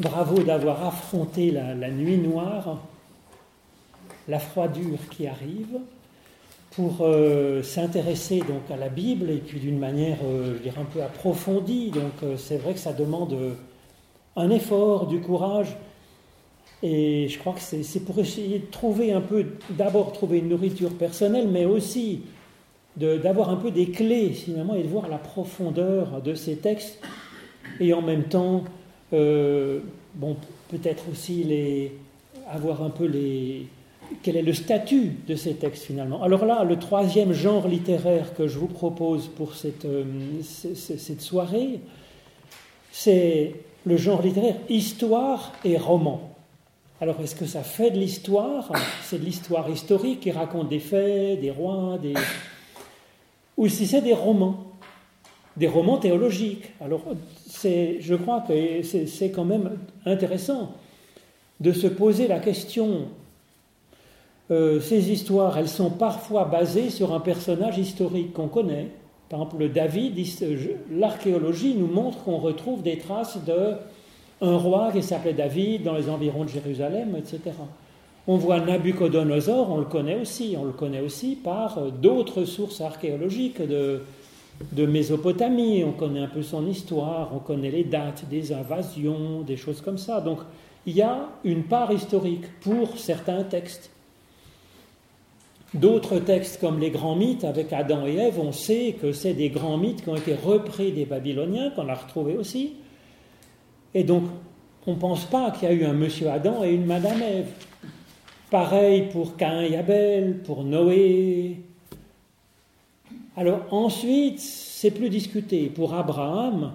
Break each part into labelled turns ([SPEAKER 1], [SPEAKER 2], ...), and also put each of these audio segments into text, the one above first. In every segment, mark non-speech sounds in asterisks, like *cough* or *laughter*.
[SPEAKER 1] bravo d'avoir affronté la, nuit noire, la froidure qui arrive, pour euh, s'intéresser donc à la Bible et puis d'une manière, euh, je dirais, un peu approfondie. Donc euh, c'est vrai que ça demande un effort, du courage. Et je crois que c'est pour essayer de trouver un peu, d'abord trouver une nourriture personnelle, mais aussi d'avoir un peu des clés finalement et de voir la profondeur de ces textes et en même temps, bon, peut-être aussi les, avoir un peu les, quel est le statut de ces textes finalement. Alors là, le troisième genre littéraire que je vous propose pour cette, euh, cette soirée, c'est le genre littéraire histoire et roman. Alors est-ce que ça fait de l'histoire? C'est de l'histoire historique qui raconte des faits, des rois, des... ou si c'est des romans, des romans théologiques. Alors je crois que c'est quand même intéressant de se poser la question euh, ces histoires, elles sont parfois basées sur un personnage historique qu'on connaît. Par exemple, David, l'archéologie nous montre qu'on retrouve des traces d'un roi qui s'appelait David dans les environs de Jérusalem, etc. On voit Nabucodonosor, on le connaît aussi, on le connaît aussi par euh, d'autres sources archéologiques de, de Mésopotamie, on connaît un peu son histoire, on connaît les dates des invasions, des choses comme ça. Donc il y a une part historique pour certains textes. D'autres textes comme les grands mythes avec Adam et Ève, on sait que c'est des grands mythes qui ont été repris des Babyloniens, qu'on a retrouvés aussi. Et donc, on ne pense pas qu'il y a eu un monsieur Adam et une madame Ève. Pareil pour Cain et Abel, pour Noé. Alors ensuite, c'est plus discuté. Pour Abraham,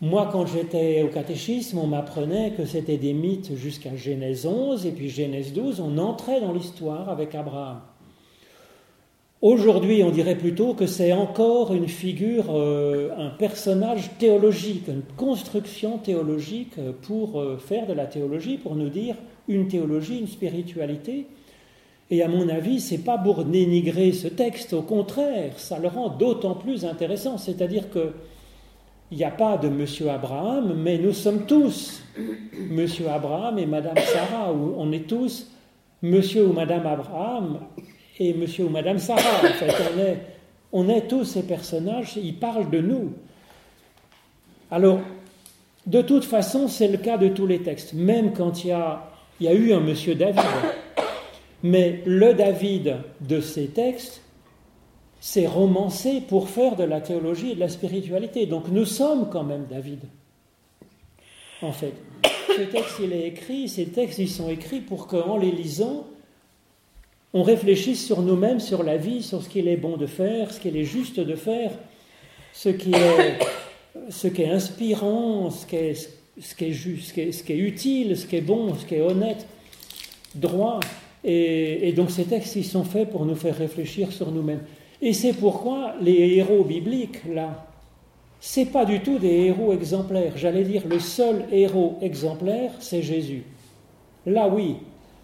[SPEAKER 1] moi, quand j'étais au catéchisme, on m'apprenait que c'était des mythes jusqu'à Genèse 11, et puis Genèse 12, on entrait dans l'histoire avec Abraham. Aujourd'hui, on dirait plutôt que c'est encore une figure, euh, un personnage théologique, une construction théologique pour euh, faire de la théologie, pour nous dire une théologie, une spiritualité. Et à mon avis, c'est pas pour dénigrer ce texte, au contraire, ça le rend d'autant plus intéressant. C'est-à-dire que il n'y a pas de Monsieur Abraham, mais nous sommes tous Monsieur Abraham et Madame Sarah, on est tous Monsieur ou Madame Abraham et Monsieur ou Madame Sarah. En fait, on est, on est tous ces personnages, ils parlent de nous. Alors, de toute façon, c'est le cas de tous les textes, même quand il y a, il y a eu un Monsieur David. Mais le David de ces textes, c'est romancé pour faire de la théologie et de la spiritualité. Donc nous sommes quand même David, en fait. Ce texte, il est écrit, ces textes, ils sont écrits pour qu'en les lisant, on réfléchisse sur nous-mêmes, sur la vie, sur ce qu'il est bon de faire, ce qu'il est juste de faire, ce qui est, inspirant, ce qui est utile, ce qui est bon, ce qui est honnête, droit. Et, donc ces textes, ils sont faits pour nous faire réfléchir sur nous-mêmes. Et c'est pourquoi les héros bibliques, là, c'est pas du tout des héros exemplaires. J'allais dire le seul héros exemplaire, c'est Jésus. Là, oui.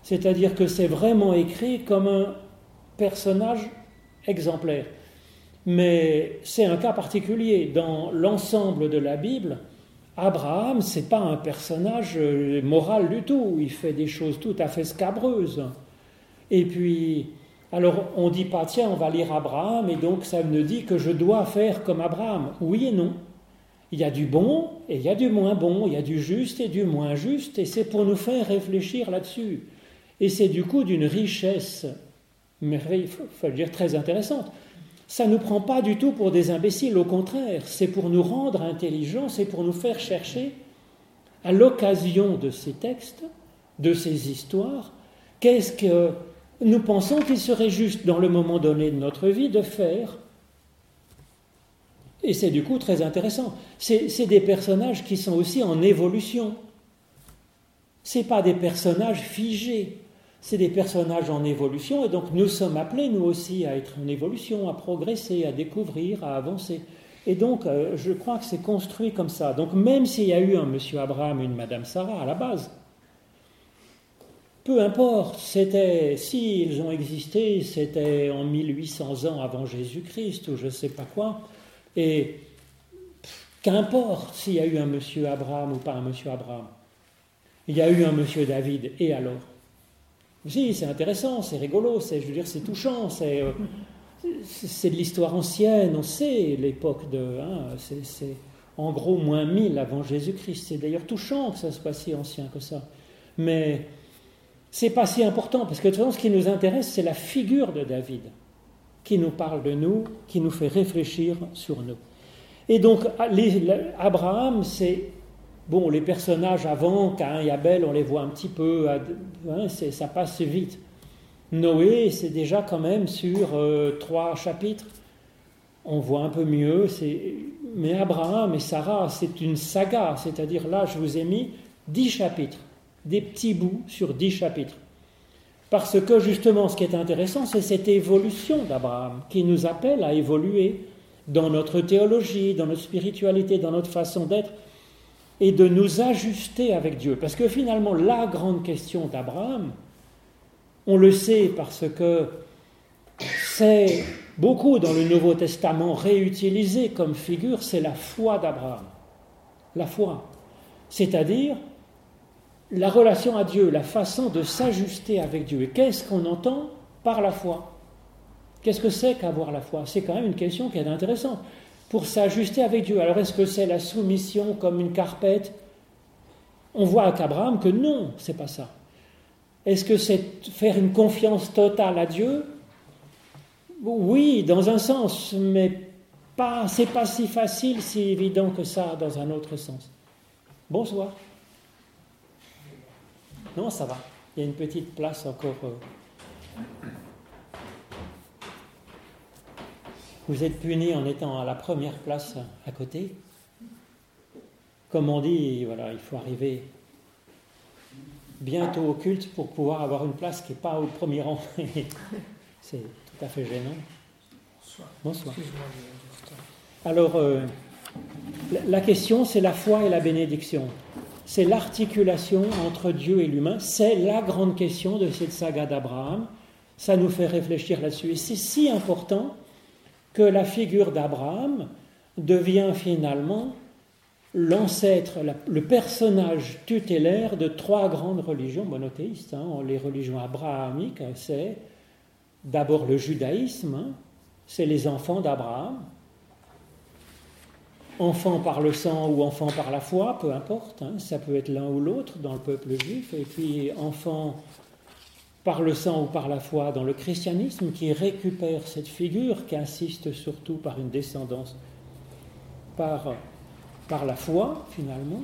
[SPEAKER 1] C'est-à-dire que c'est vraiment écrit comme un personnage exemplaire. Mais c'est un cas particulier. Dans l'ensemble de la Bible, Abraham, c'est pas un personnage euh, moral du tout. Il fait des choses tout à fait scabreuses. Et puis, alors on ne dit pas, tiens, on va lire Abraham, et donc ça me dit que je dois faire comme Abraham. Oui et non. Il y a du bon et il y a du moins bon, il y a du juste et du moins juste, et c'est pour nous faire réfléchir là-dessus. Et c'est du coup d'une richesse, il faut dire très intéressante. Ça ne nous prend pas du tout pour des imbéciles, au contraire, c'est pour nous rendre intelligents, c'est pour nous faire chercher, à l'occasion de ces textes, de ces histoires, qu'est-ce que nous pensons qu'il serait juste, dans le moment donné de notre vie, de faire. Et c'est du coup très intéressant. C'est des personnages qui sont aussi en évolution. Ce pas des personnages figés, c'est des personnages en évolution, et donc nous sommes appelés, nous aussi, à être en évolution, à progresser, à découvrir, à avancer. Et donc, euh, je crois que c'est construit comme ça. Donc, même s'il y a eu un monsieur Abraham et une madame Sarah à la base, peu importe, c'était, s'ils ont existé, c'était en 1800 ans avant Jésus-Christ ou je ne sais pas quoi. Et Qu'importe s'il y a eu un monsieur Abraham ou pas un monsieur Abraham. Il y a eu un monsieur David, et alors? Si, c'est intéressant, c'est rigolo, c'est, je veux dire, c'est touchant, c'est, euh, c'est de l'histoire ancienne, on sait l'époque de. Hein, c'est, en gros moins 1000 avant Jésus-Christ. C'est d'ailleurs touchant que ça soit si ancien que ça. Mais c'est pas si important, parce que de toute façon, ce qui nous intéresse, c'est la figure de David, qui nous parle de nous, qui nous fait réfléchir sur nous. Et donc, Abraham, c'est. Bon, les personnages avant, Cain et Abel, on les voit un petit peu, hein, ça passe vite. Noé, c'est déjà quand même sur euh, trois chapitres. On voit un peu mieux. Mais Abraham et Sarah, c'est une saga. C'est-à-dire là, je vous ai mis dix chapitres, des petits bouts sur dix chapitres. Parce que justement, ce qui est intéressant, c'est cette évolution d'Abraham qui nous appelle à évoluer dans notre théologie, dans notre spiritualité, dans notre façon d'être, et de nous ajuster avec Dieu. Parce que finalement, la grande question d'Abraham, on le sait parce que c'est beaucoup dans le Nouveau Testament réutilisé comme figure, c'est la foi d'Abraham. La foi. C'est-à-dire la relation à Dieu, la façon de s'ajuster avec Dieu. Et qu'est-ce qu'on entend par la foi? Qu'est-ce que c'est qu'avoir la foi? C'est quand même une question qui est intéressante. Pour s'ajuster avec Dieu, alors est-ce que c'est la soumission comme une carpette? On voit avec Abraham que non, c'est pas ça. Est-ce que c'est faire une confiance totale à Dieu? Oui, dans un sens, mais pas, c'est pas si facile, si évident que ça dans un autre sens. Bonsoir. Non, ça va. Il y a une petite place encore. Euh, Vous êtes puni en étant à la première place à côté. Comme on dit, voilà, il faut arriver bientôt au culte pour pouvoir avoir une place qui n'est pas au premier rang. *laughs* C'est tout à fait gênant. Bonsoir. Alors, euh, la question, c'est la foi et la bénédiction. C'est l'articulation entre Dieu et l'humain. C'est la grande question de cette saga d'Abraham. Ça nous fait réfléchir là-dessus. Et c'est si important que la figure d'Abraham devient finalement l'ancêtre, le personnage tutélaire de trois grandes religions monothéistes. Hein. Les religions abrahamiques, c'est d'abord le judaïsme, hein. c'est les enfants d'Abraham, enfants par le sang ou enfants par la foi, peu importe, hein. ça peut être l'un ou l'autre dans le peuple juif, et puis enfants par le sang ou par la foi dans le christianisme qui récupère cette figure, qui insiste surtout par une descendance, par, par la foi finalement.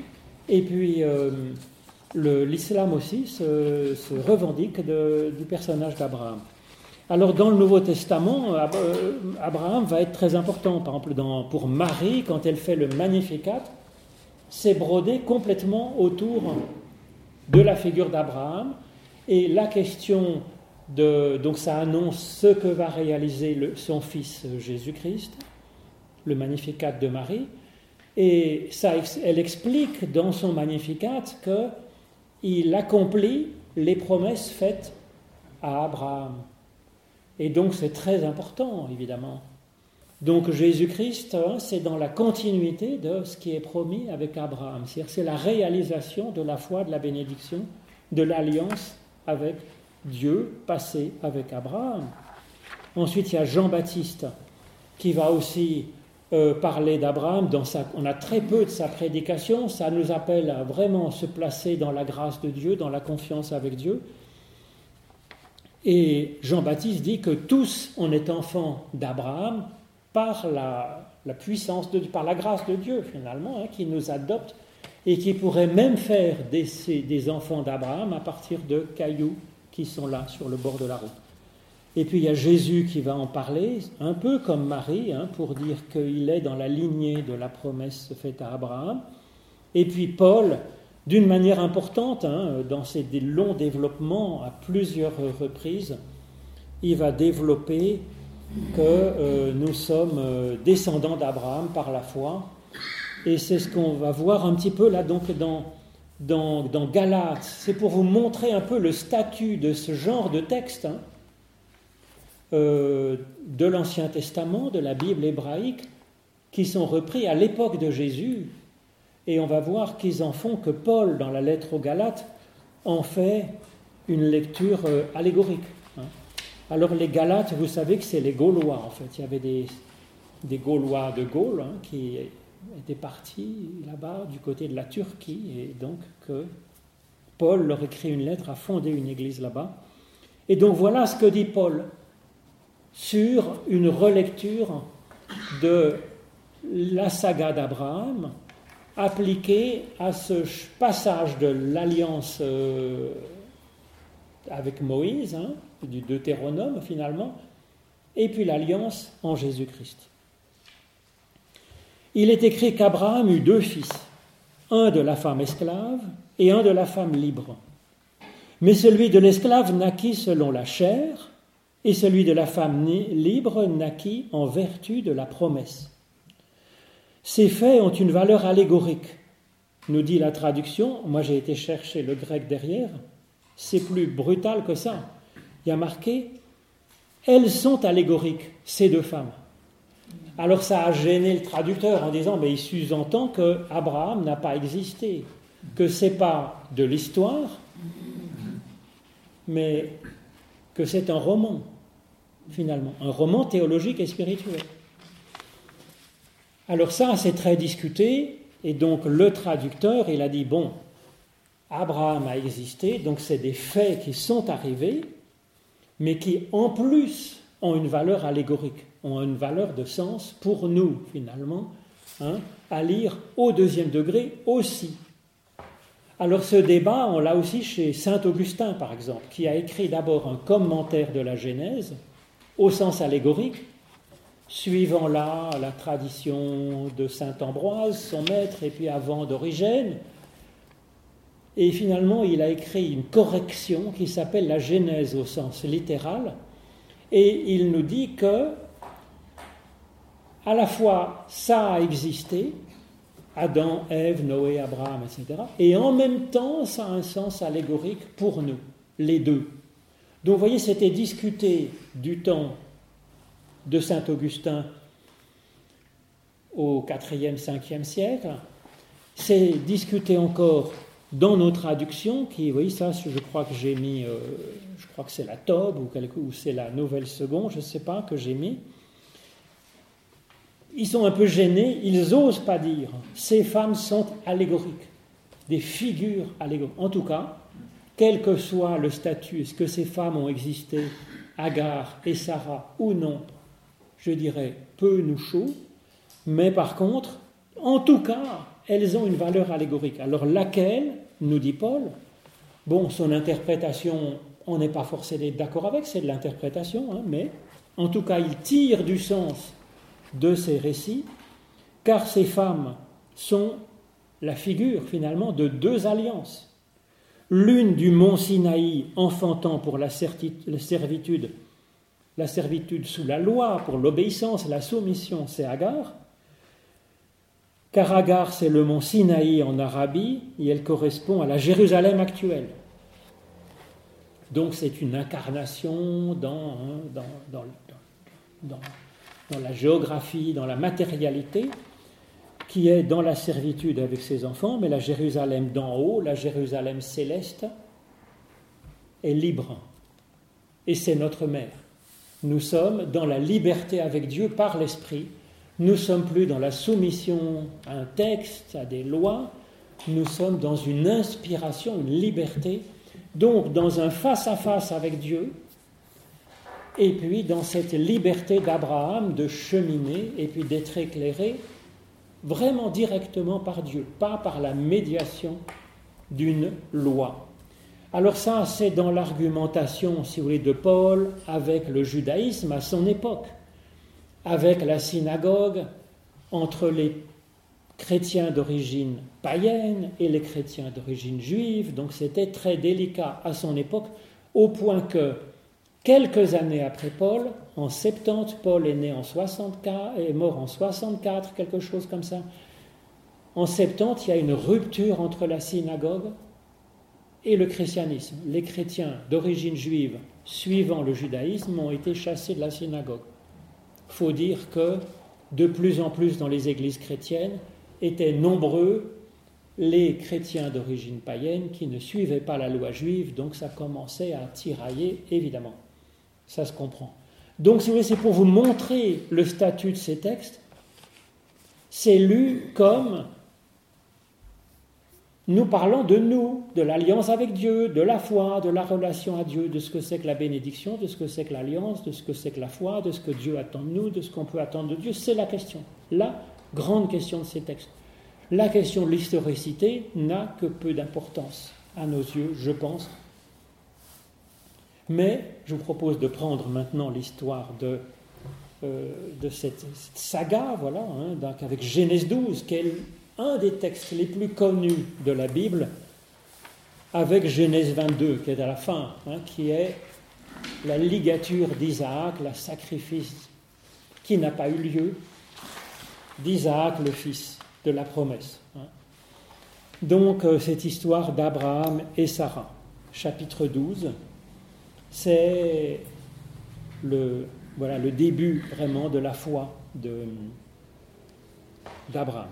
[SPEAKER 1] Et puis euh, l'islam aussi se, revendique du personnage d'Abraham. Alors dans le Nouveau Testament, euh, Abraham va être très important. Par exemple, pour Marie, quand elle fait le Magnificat, c'est brodé complètement autour de la figure d'Abraham et la question de. Donc, ça annonce ce que va réaliser son fils Jésus-Christ, le Magnificat de Marie. Et ça, elle explique dans son Magnificat qu'il accomplit les promesses faites à Abraham. Et donc, c'est très important, évidemment. Donc Jésus-Christ, hein, c'est dans la continuité de ce qui est promis avec Abraham. C'est la réalisation de la foi, de la bénédiction, de l'alliance avec Dieu, passé avec Abraham. Ensuite, il y a Jean-Baptiste qui va aussi euh, parler d'Abraham. on a très peu de sa prédication. Ça nous appelle à vraiment se placer dans la grâce de Dieu, dans la confiance avec Dieu. Et Jean-Baptiste dit que tous, on est enfants d'Abraham par la, puissance de par la grâce de Dieu finalement, hein, qui nous adopte et qui pourrait même faire des, des enfants d'Abraham à partir de cailloux qui sont là sur le bord de la route. Et puis il y a Jésus qui va en parler, un peu comme Marie, hein, pour dire qu'il est dans la lignée de la promesse faite à Abraham. Et puis Paul, d'une manière importante, hein, dans ses longs développements à plusieurs reprises, il va développer que euh, nous sommes euh, descendants d'Abraham par la foi et c'est ce qu'on va voir un petit peu là donc dans, dans, Galates. C'est pour vous montrer un peu le statut de ce genre de texte hein, euh, de l'Ancien Testament, de la Bible hébraïque, qui sont repris à l'époque de Jésus, et on va voir qu'ils en font que Paul, dans la lettre aux Galates, en fait une lecture euh, allégorique. Hein. Alors les Galates, vous savez que c'est les Gaulois, en fait. Il y avait des, des Gaulois de Gaule hein, qui étaient partis là-bas du côté de la Turquie, et donc que Paul leur écrit une lettre à fonder une église là-bas. Et donc voilà ce que dit Paul sur une relecture de la saga d'Abraham appliquée à ce passage de l'alliance euh, avec Moïse, hein, du Deutéronome finalement, et puis l'alliance en Jésus-Christ. Il est écrit qu'Abraham eut deux fils, un de la femme esclave et un de la femme libre. Mais celui de l'esclave naquit selon la chair, et celui de la femme libre naquit en vertu de la promesse. Ces faits ont une valeur allégorique, nous dit la traduction. Moi j'ai été chercher le grec derrière. C'est plus brutal que ça. Il y a marqué Elles sont allégoriques, ces deux femmes. Alors ça a gêné le traducteur en disant Mais il sous-entend que Abraham n'a pas existé, que c'est pas de l'histoire, mais que c'est un roman, finalement, un roman théologique et spirituel. Alors ça, c'est très discuté, et donc le traducteur, il a dit, bon, Abraham a existé, donc c'est des faits qui sont arrivés, mais qui en plus ont une valeur allégorique, ont une valeur de sens pour nous, finalement, hein, à lire au deuxième degré aussi. Alors ce débat, on l'a aussi chez Saint Augustin, par exemple, qui a écrit d'abord un commentaire de la Genèse au sens allégorique, suivant là la tradition de Saint Ambroise, son maître, et puis avant d'Origène. Et finalement, il a écrit une correction qui s'appelle la Genèse au sens littéral, et il nous dit que à la fois ça a existé, Adam, Ève, Noé, Abraham, etc. Et en même temps, ça a un sens allégorique pour nous, les deux. Donc vous voyez, c'était discuté du temps de Saint Augustin au 4e, 5e siècle. C'est discuté encore dans nos traductions, qui, voyez, ça, je crois que j'ai mis, euh, je crois que c'est la Tobe ou, ou c'est la Nouvelle Seconde, je ne sais pas, que j'ai mis ils sont un peu gênés, ils n'osent pas dire ces femmes sont allégoriques, des figures allégoriques. En tout cas, quel que soit le statut, est-ce que ces femmes ont existé, Agar et Sarah ou non, je dirais peu nous chaud, mais par contre, en tout cas, elles ont une valeur allégorique. Alors laquelle, nous dit Paul, bon, son interprétation, on n'est pas forcé d'être d'accord avec, c'est de l'interprétation, hein, mais en tout cas, il tire du sens de ces récits, car ces femmes sont la figure finalement de deux alliances. L'une du mont Sinaï enfantant pour la servitude, la servitude sous la loi, pour l'obéissance, la soumission, c'est Agar. Car Agar, c'est le mont Sinaï en Arabie, et elle correspond à la Jérusalem actuelle. Donc c'est une incarnation dans, dans la géographie, dans la matérialité, qui est dans la servitude avec ses enfants, mais la Jérusalem d'en haut, la Jérusalem céleste, est libre. Et c'est notre mère. Nous sommes dans la liberté avec Dieu par l'Esprit. Nous sommes plus dans la soumission à un texte, à des lois. Nous sommes dans une inspiration, une liberté. Donc dans un face à -face avec Dieu, et puis dans cette liberté d'Abraham de cheminer et puis d'être éclairé vraiment directement par Dieu, pas par la médiation d'une loi. Alors ça, c'est dans l'argumentation, si vous voulez, de Paul avec le judaïsme à son époque, avec la synagogue, entre les chrétiens d'origine païenne et les chrétiens d'origine juive. Donc c'était très délicat à son époque, au point que Quelques années après Paul, en 70, Paul est né en 64, est mort en 64, quelque chose comme ça. En 70, il y a une rupture entre la synagogue et le christianisme. Les chrétiens d'origine juive, suivant le judaïsme, ont été chassés de la synagogue. Faut dire que de plus en plus dans les églises chrétiennes, étaient nombreux les chrétiens d'origine païenne qui ne suivaient pas la loi juive, donc ça commençait à tirailler, évidemment. Ça se comprend. Donc, si vous voulez, c'est pour vous montrer le statut de ces textes. C'est lu comme nous parlons de nous, de l'alliance avec Dieu, de la foi, de la relation à Dieu, de ce que c'est que la bénédiction, de ce que c'est que l'alliance, de ce que c'est que la foi, de ce que Dieu attend de nous, de ce qu'on peut attendre de Dieu. C'est la question, la grande question de ces textes. La question de l'historicité n'a que peu d'importance à nos yeux, je pense. Mais je vous propose de prendre maintenant l'histoire de, euh, cette, saga, voilà, hein, avec Genèse 12, qui est un des textes les plus connus de la Bible, avec Genèse 22, qui est à la fin, hein, qui est la ligature d'Isaac, le sacrifice qui n'a pas eu lieu d'Isaac, le fils de la promesse. Hein. Donc euh, cette histoire d'Abraham et Sarah, chapitre 12, c'est le, début vraiment de la foi d'Abraham.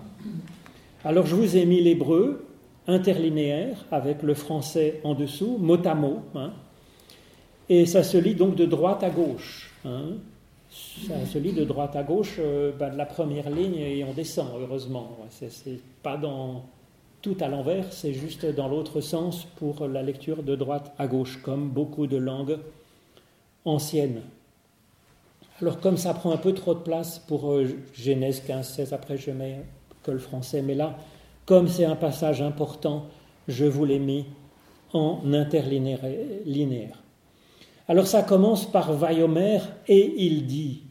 [SPEAKER 1] Alors je vous ai mis l'hébreu interlinéaire avec le français en dessous, mot à mot, hein. et ça se lit donc de droite à gauche. Hein ça se lit de droite à gauche, euh, ben, de la première ligne et on descend, heureusement. C'est, pas dans tout à l'envers, c'est juste dans l'autre sens pour la lecture de droite à gauche, comme beaucoup de langues anciennes. Alors comme ça prend un peu trop de place pour euh, Genèse 15, 16, après je mets que le français, mais là, comme c'est un passage important, je vous l'ai mis en interlinéaire. Alors ça commence par Vayomer et il dit.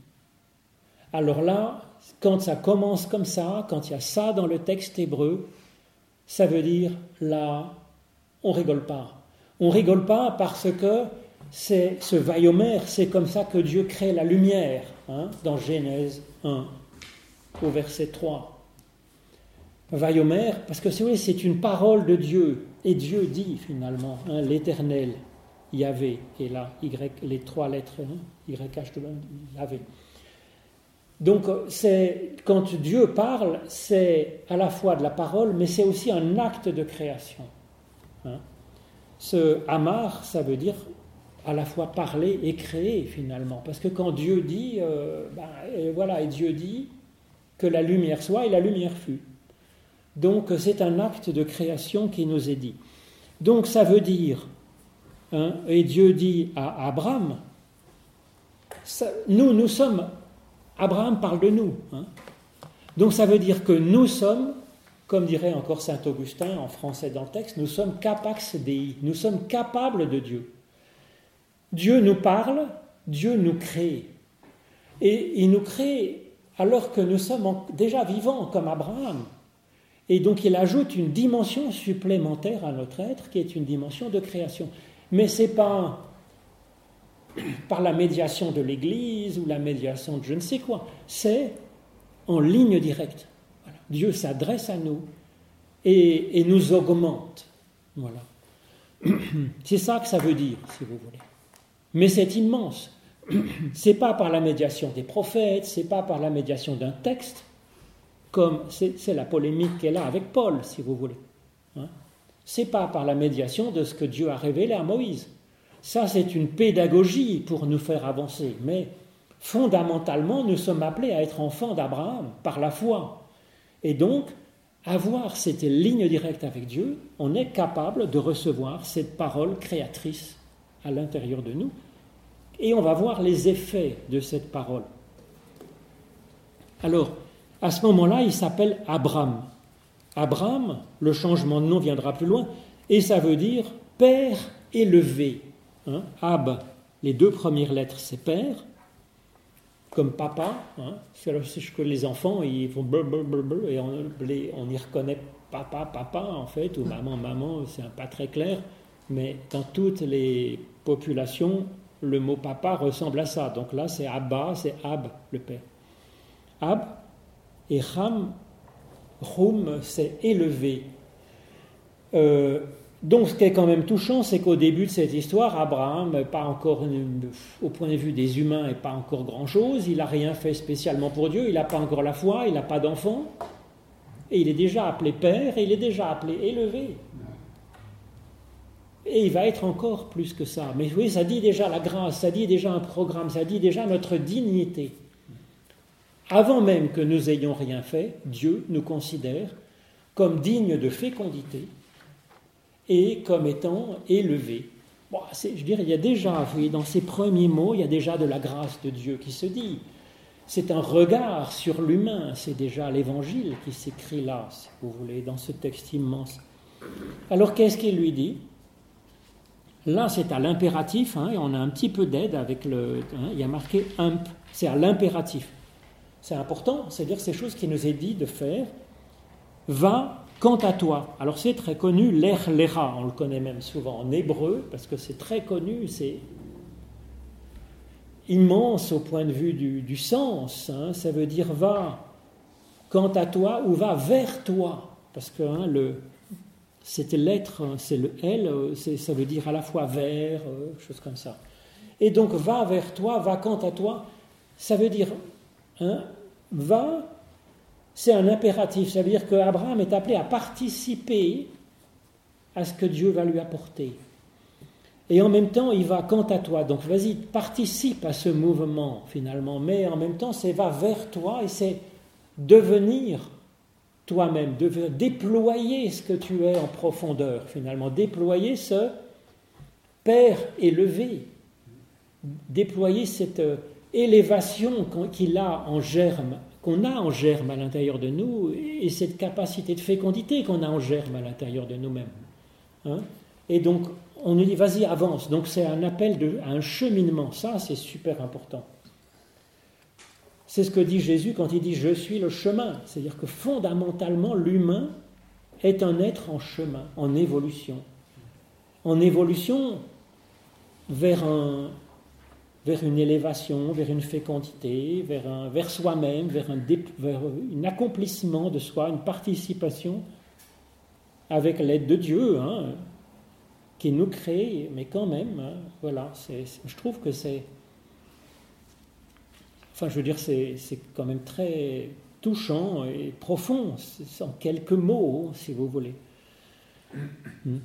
[SPEAKER 1] Alors là, quand ça commence comme ça, quand il y a ça dans le texte hébreu, ça veut dire là, on rigole pas. On rigole pas parce que c'est ce Vayomer, c'est comme ça que Dieu crée la lumière, hein, dans Genèse 1, au verset 3. Vayomer, parce que c'est une parole de Dieu, et Dieu dit finalement, hein, l'Éternel, Yahvé, et là, y, les trois lettres, hein, YH, Yahvé. Donc, c'est, quand Dieu parle, c'est à la fois de la parole, mais c'est aussi un acte de création. Hein. Ce Amar, ça veut dire à la fois parler et créer finalement. Parce que quand Dieu dit, euh, ben, voilà, et Dieu dit que la lumière soit, et la lumière fut. Donc c'est un acte de création qui nous est dit. Donc ça veut dire Hein, et Dieu dit à Abraham, nous, nous sommes, Abraham parle de nous. Hein. Donc ça veut dire que nous sommes, comme dirait encore Saint Augustin en français dans le texte, nous sommes capax dei, nous sommes capables de Dieu. Dieu nous parle, Dieu nous crée. Et il nous crée alors que nous sommes déjà vivants comme Abraham. Et donc il ajoute une dimension supplémentaire à notre être qui est une dimension de création. Mais ce n'est pas *clears throat* par la médiation de l'Église ou la médiation de je ne sais quoi, c'est en ligne directe. Dieu s'adresse à nous et, nous augmente. Voilà. *clears throat* C'est ça que ça veut dire, si vous voulez. Mais c'est immense. *clears throat* C'est pas par la médiation des prophètes, c'est pas par la médiation d'un texte, comme c'est la polémique qu'elle a avec Paul, si vous voulez. Hein c'est pas par la médiation de ce que Dieu a révélé à Moïse. Ça, c'est une pédagogie pour nous faire avancer. Mais fondamentalement, nous sommes appelés à être enfants d'Abraham par la foi. Et donc, avoir cette ligne directe avec Dieu, on est capable de recevoir cette parole créatrice à l'intérieur de nous. Et on va voir les effets de cette parole. Alors, à ce moment-là, il s'appelle Abraham. Abraham, le changement de nom viendra plus loin, et ça veut dire père élevé. Hein. Ab, les deux premières lettres, c'est père, comme papa. Hein. C'est que les enfants, ils font et on, y reconnaît papa, papa, en fait, ou maman, maman, c'est pas très clair, mais dans toutes les populations, le mot papa ressemble à ça. Donc là, c'est Abba, c'est Ab, le père. Ab et Ham, Rum, c'est élevé. Euh, Donc ce qui est quand même touchant, c'est qu'au début de cette histoire, Abraham, pas encore au point de vue des humains, et pas encore grand-chose, il n'a rien fait spécialement pour Dieu, il n'a pas encore la foi, il n'a pas d'enfant, et il est déjà appelé père, et il est déjà appelé élevé. Et il va être encore plus que ça. Mais oui, ça dit déjà la grâce, ça dit déjà un programme, ça dit déjà notre dignité. Avant même que nous ayons rien fait, Dieu nous considère comme dignes de fécondité et comme étant élevés. Bon, je dirais, il y a déjà, vous voyez, dans ces premiers mots, il y a déjà de la grâce de Dieu qui se dit. C'est un regard sur l'humain, c'est déjà l'évangile qui s'écrit là, si vous voulez, dans ce texte immense. Alors qu'est-ce qu'il lui dit? Là, c'est à l'impératif, hein, et on a un petit peu d'aide avec le. Hein, il y a marqué imp, c'est à l'impératif. C'est important, c'est-à-dire ces choses qui nous est dit de faire. Va quant à toi. Alors c'est très connu, l'er lera, on le connaît même souvent en hébreu, parce que c'est très connu, c'est immense au point de vue du, sens. Hein, ça veut dire va quant à toi ou va vers toi. Parce que le, cette lettre, c'est le L, ça veut dire à la fois vers, euh, chose comme ça. Et donc va vers toi, va quant à toi, ça veut dire hein, va, c'est un impératif, ça veut dire qu'Abraham est appelé à participer à ce que Dieu va lui apporter. Et en même temps, il va quant à toi. Donc vas-y, participe à ce mouvement finalement. Mais en même temps, c'est va vers toi et c'est devenir toi-même, de déployer ce que tu es en profondeur, finalement, déployer ce Père élevé, déployer cette euh, élévation qu'il a en germe, qu'on a en germe à l'intérieur de nous, et cette capacité de fécondité qu'on a en germe à l'intérieur de nous-mêmes. Hein. et donc, on nous dit, vas-y, avance. Donc, c'est un appel à un cheminement. Ça, c'est super important. C'est ce que dit Jésus quand il dit Je suis le chemin. C'est-à-dire que fondamentalement, l'humain est un être en chemin, en évolution. En évolution vers, un, vers une élévation, vers une fécondité, vers, un, vers soi-même, vers un, vers un accomplissement de soi, une participation avec l'aide de Dieu, hein, qui nous crée, mais quand même, hein, voilà, je trouve que c'est Enfin, je veux dire, c'est quand même très touchant et profond, en quelques mots, si vous voulez. Hmm.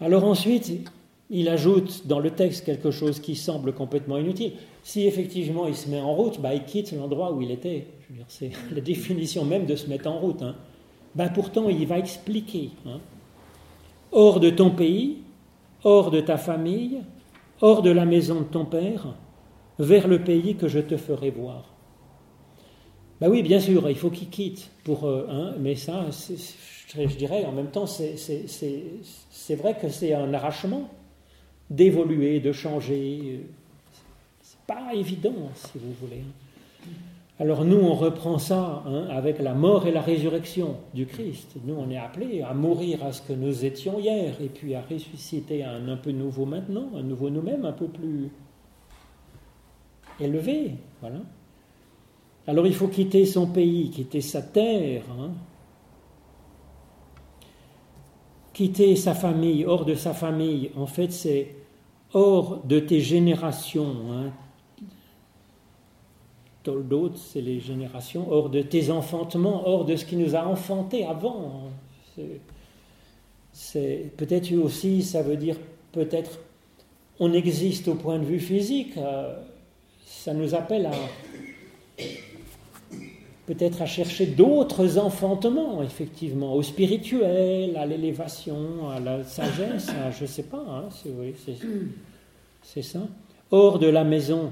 [SPEAKER 1] Alors ensuite, il ajoute dans le texte quelque chose qui semble complètement inutile. Si effectivement il se met en route, bah, il quitte l'endroit où il était. C'est *laughs* la définition même de se mettre en route. Hein. Bah, pourtant, il va expliquer. Hein. Hors de ton pays, hors de ta famille, hors de la maison de ton père, vers le pays que je te ferai voir. Ben oui, bien sûr, il faut qu'il quitte pour euh, mais ça, je dirais en même temps, c'est vrai que c'est un arrachement d'évoluer, de changer. C'est pas évident, si vous voulez. Alors nous, on reprend ça hein, avec la mort et la résurrection du Christ. Nous, on est appelés à mourir à ce que nous étions hier et puis à ressusciter un un peu nouveau maintenant, un nouveau nous-mêmes, un peu plus élevé. Voilà. Alors il faut quitter son pays, quitter sa terre, hein. Quitter sa famille, hors de sa famille. En fait, c'est hors de tes générations. Hein. C'est les générations, hors de tes enfantements, hors de ce qui nous a enfantés avant. C'est peut-être aussi, ça veut dire peut-être on existe au point de vue physique. Euh, ça nous appelle à peut-être à chercher d'autres enfantements, effectivement, au spirituel, à l'élévation, à la sagesse, je ne sais pas, hein, c'est ça. Hors de la maison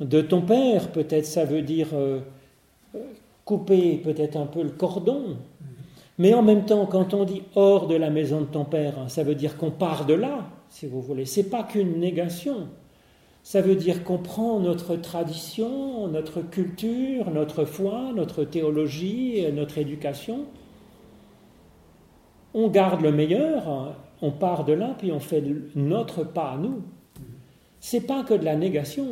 [SPEAKER 1] de ton père, peut-être ça veut dire euh, couper peut-être un peu le cordon, mais en même temps, quand on dit hors de la maison de ton père, ça veut dire qu'on part de là, si vous voulez. C'est pas qu'une négation. Ça veut dire qu'on prend notre tradition, notre culture, notre foi, notre théologie, notre éducation. On garde le meilleur, on part de là, puis on fait notre pas à nous. C'est pas que de la négation,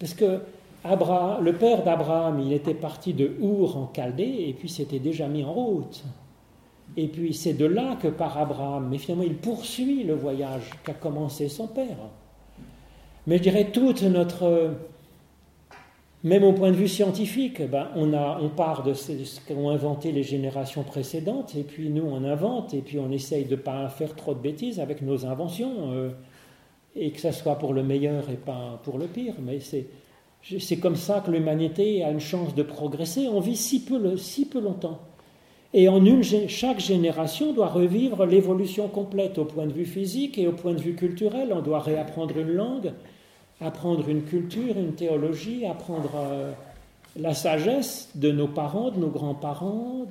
[SPEAKER 1] parce que le père d'Abraham, il était parti de Our en Chaldée et puis s'était déjà mis en route. Et puis c'est de là que part Abraham. Mais finalement, il poursuit le voyage qu'a commencé son père. Mais je dirais toute notre même au point de vue scientifique, ben, on, a, on part de ce qu'ont inventé les générations précédentes, et puis nous on invente, et puis on essaye de ne pas faire trop de bêtises avec nos inventions, euh, et que ça soit pour le meilleur et pas pour le pire. Mais c'est, c'est comme ça que l'humanité a une chance de progresser. On vit si peu, si peu longtemps. Et en une, chaque génération doit revivre l'évolution complète au point de vue physique et au point de vue culturel. On doit réapprendre une langue, apprendre une culture, une théologie, apprendre euh, la sagesse de nos parents, de nos grands-parents.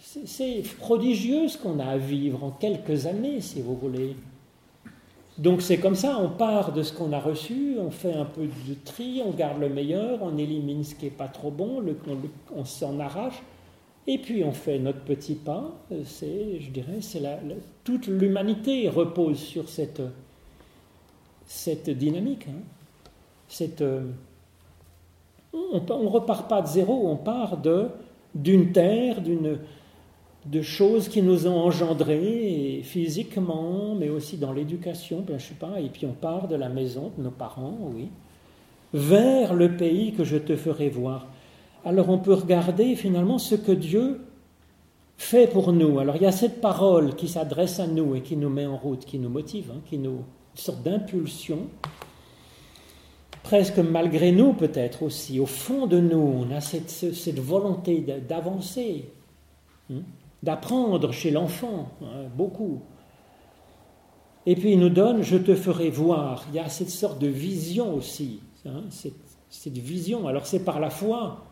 [SPEAKER 1] C'est prodigieux ce qu'on a à vivre en quelques années, si vous voulez. Donc c'est comme ça, on part de ce qu'on a reçu, on fait un peu de tri, on garde le meilleur, on élimine ce qui n'est pas trop bon, on, s'en arrache, et puis on fait notre petit pas. C'est, je dirais, c'est la, toute l'humanité repose sur cette, cette dynamique. Hein. Euh, on ne repart pas de zéro, on part de, d'une terre, d'une, de choses qui nous ont engendrés physiquement, mais aussi dans l'éducation, ben, je sais pas, et puis on part de la maison de nos parents, oui, vers le pays que je te ferai voir. Alors on peut regarder finalement ce que Dieu fait pour nous. Alors il y a cette parole qui s'adresse à nous et qui nous met en route, qui nous motive, hein, qui nous une sorte d'impulsion presque malgré nous peut-être aussi, au fond de nous, on a cette, volonté d'avancer, hein, d'apprendre chez l'enfant, hein, beaucoup. Et puis il nous donne, je te ferai voir. Il y a cette sorte de vision aussi, cette, vision. Alors c'est par la foi,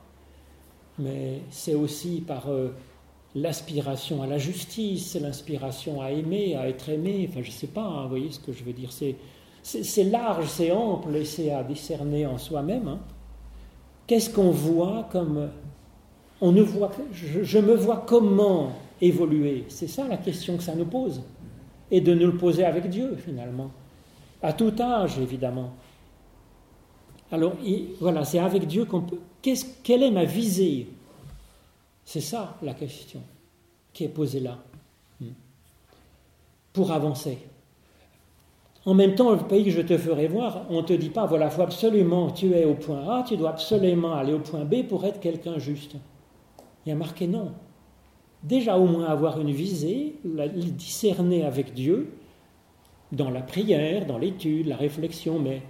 [SPEAKER 1] mais c'est aussi par euh, l'aspiration à la justice, l'inspiration à aimer, à être aimé. Enfin, je ne sais pas, vous voyez ce que je veux dire. C'est large, c'est ample et c'est à discerner en soi-même. Hein. Qu'est-ce qu'on voit comme. On ne voit, je me vois comment évoluer? C'est ça la question que ça nous pose. Et de nous le poser avec Dieu, finalement. À tout âge, évidemment. Alors, voilà, c'est avec Dieu qu'on peut. Quelle est ma visée? C'est ça la question qui est posée là. Hmm. Pour avancer. En même temps, le pays que je te ferai voir, on ne te dit pas, voilà, faut absolument, tu es au point A, tu dois absolument aller au point B pour être quelqu'un juste. Il y a marqué non. Déjà au moins avoir une visée, la, discerner avec Dieu, dans la prière, dans l'étude, la réflexion, mais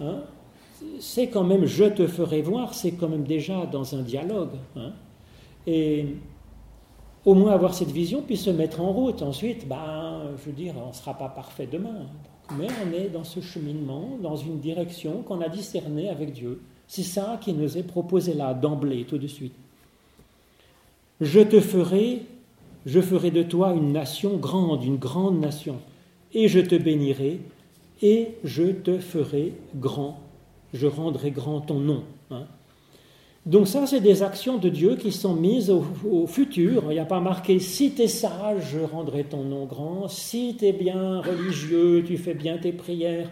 [SPEAKER 1] hein, c'est quand même je te ferai voir, c'est quand même déjà dans un dialogue. Hein. et au moins avoir cette vision, puis se mettre en route. Ensuite, ben, je veux dire, on ne sera pas parfait demain mais on est dans ce cheminement, dans une direction qu'on a discernée avec Dieu. C'est ça qui nous est proposé là, d'emblée, tout de suite. Je te ferai, je ferai de toi une nation grande, une grande nation, et je te bénirai, et je te ferai grand, je rendrai grand ton nom. Hein. Donc ça, c'est des actions de Dieu qui sont mises au, futur. Il n'y a pas marqué si tu es sage, je rendrai ton nom grand. Si tu es bien religieux, tu fais bien tes prières,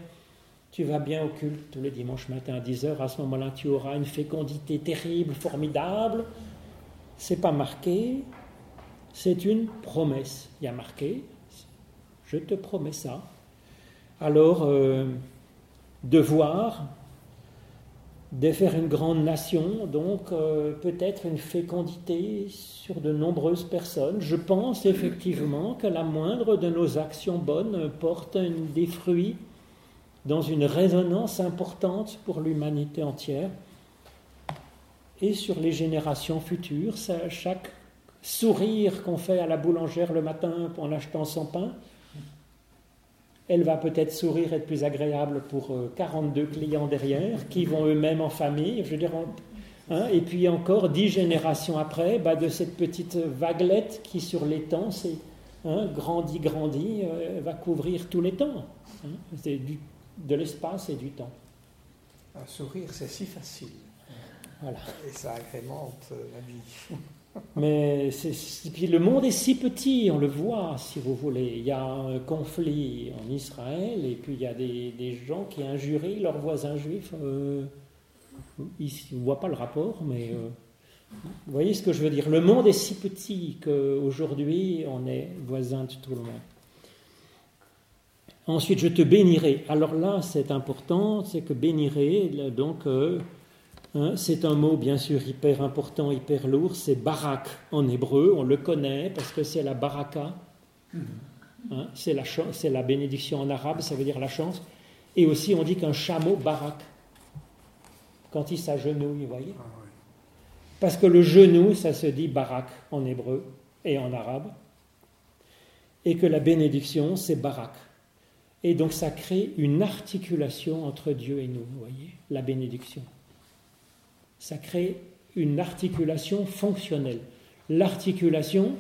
[SPEAKER 1] tu vas bien au culte tous les dimanches matin à 10h. À ce moment-là, tu auras une fécondité terrible, formidable. C'est pas marqué. C'est une promesse. Il y a marqué. Je te promets ça. Alors, euh, devoir, de faire une grande nation, donc euh, peut-être une fécondité sur de nombreuses personnes. Je pense effectivement que la moindre de nos actions bonnes porte des fruits dans une résonance importante pour l'humanité entière et sur les générations futures. chaque sourire qu'on fait à la boulangère le matin en achetant son pain, elle va peut-être sourire, être plus agréable pour 42 euh, clients derrière, qui vont eux-mêmes en famille. Je veux dire, hein, et puis encore dix générations après, bah, de cette petite vaguelette qui sur les temps, c'est hein, grandit, grandit, euh, va couvrir tous les temps. Hein. c'est de l'espace et du temps.
[SPEAKER 2] Un sourire, c'est si facile. Voilà. Et ça agrémente la vie.
[SPEAKER 1] Mais puis le monde est si petit, on le voit, si vous voulez. Il y a un conflit en Israël, et puis il y a des, gens qui injurient leurs voisins juifs. Euh, ils ne voient pas le rapport, mais euh, Vous voyez ce que je veux dire Le monde est si petit qu'aujourd'hui, on est voisin de tout le monde. Ensuite, je te bénirai. Alors là, c'est important, c'est que bénirai, donc, euh, hein, c'est un mot bien sûr hyper important, hyper lourd, c'est barak en hébreu, on le connaît parce que c'est la baraka, hein, c'est la, la bénédiction en arabe, ça veut dire la chance. Et aussi, on dit qu'un chameau barak, quand il s'agenouille, vous voyez. Ah Parce que le genou, ça se dit barak en hébreu et en arabe, et que la bénédiction, c'est barak. Et donc ça crée une articulation entre Dieu et nous, vous voyez, la bénédiction. Ça crée une articulation fonctionnelle. L'articulation,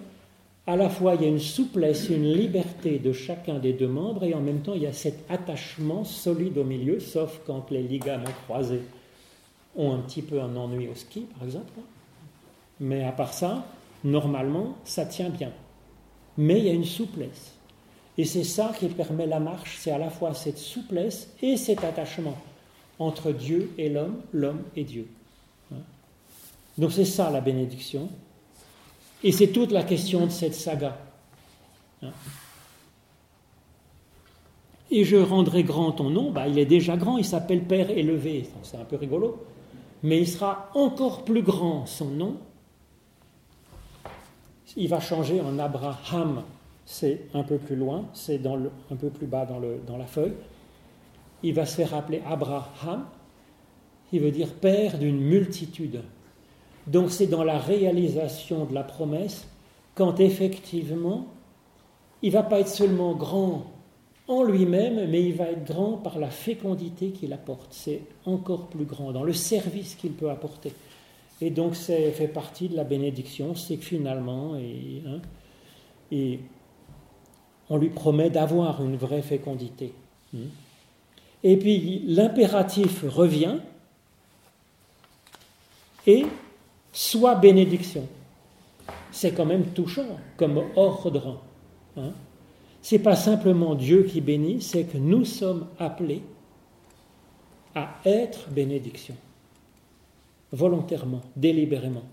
[SPEAKER 1] à la fois il y a une souplesse, une liberté de chacun des deux membres, et en même temps il y a cet attachement solide au milieu, sauf quand les ligaments croisés ont un petit peu un ennui au ski, par exemple. Mais à part ça, normalement, ça tient bien. Mais il y a une souplesse. Et c'est ça qui permet la marche, c'est à la fois cette souplesse et cet attachement entre Dieu et l'homme, l'homme et Dieu. Donc c'est ça la bénédiction. Et c'est toute la question de cette saga. Hein. Et je rendrai grand ton nom, bah, il est déjà grand, il s'appelle Père élevé, c'est un peu rigolo, mais il sera encore plus grand son nom. Il va changer en Abraham, c'est un peu plus loin, c'est un peu plus bas dans, la feuille. Il va se faire appeler Abraham, qui veut dire père d'une multitude. Donc c'est dans la réalisation de la promesse quand effectivement il ne va pas être seulement grand en lui-même, mais il va être grand par la fécondité qu'il apporte. C'est encore plus grand dans le service qu'il peut apporter. Et donc ça fait partie de la bénédiction, c'est que finalement, et, hein, on lui promet d'avoir une vraie fécondité. Hmm. Et puis l'impératif revient et soit bénédiction. C'est quand même touchant comme ordre. Hein. C'est pas simplement Dieu qui bénit, c'est que nous sommes appelés à être bénédiction, volontairement, délibérément,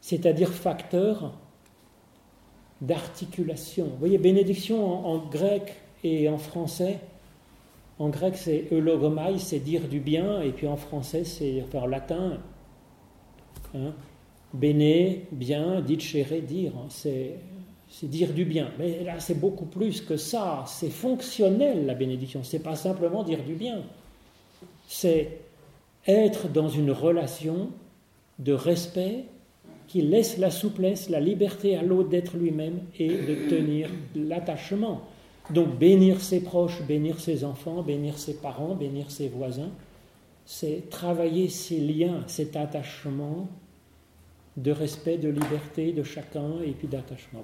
[SPEAKER 1] c'est-à-dire facteur d'articulation. Vous voyez, bénédiction en, grec et en français, en grec c'est eulogomai, c'est dire du bien, et puis en français c'est, enfin en latin, hein, béné, bien, dicere, dire, hein, c'est dire du bien. Mais là c'est beaucoup plus que ça, c'est fonctionnel la bénédiction, c'est pas simplement dire du bien, c'est être dans une relation de respect qui laisse la souplesse, la liberté à l'autre d'être lui-même et de tenir l'attachement. Donc bénir ses proches, bénir ses enfants, bénir ses parents, bénir ses voisins, c'est travailler ces liens, cet attachement de respect, de liberté de chacun et puis d'attachement.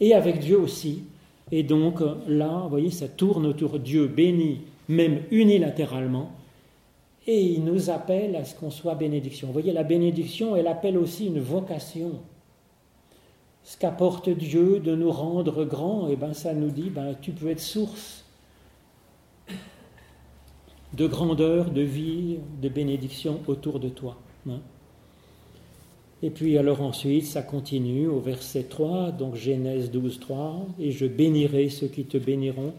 [SPEAKER 1] Et avec Dieu aussi. Et donc là, vous voyez, ça tourne autour Dieu béni, même unilatéralement, et il nous appelle à ce qu'on soit bénédiction. Vous voyez, la bénédiction, elle appelle aussi une vocation. Ce qu'apporte Dieu de nous rendre grands, et eh ben ça nous dit, ben, tu peux être source de grandeur, de vie, de bénédiction autour de toi. Hein. Et puis alors ensuite, ça continue au verset 3, donc Genèse 12, 3, et je bénirai ceux qui te béniront.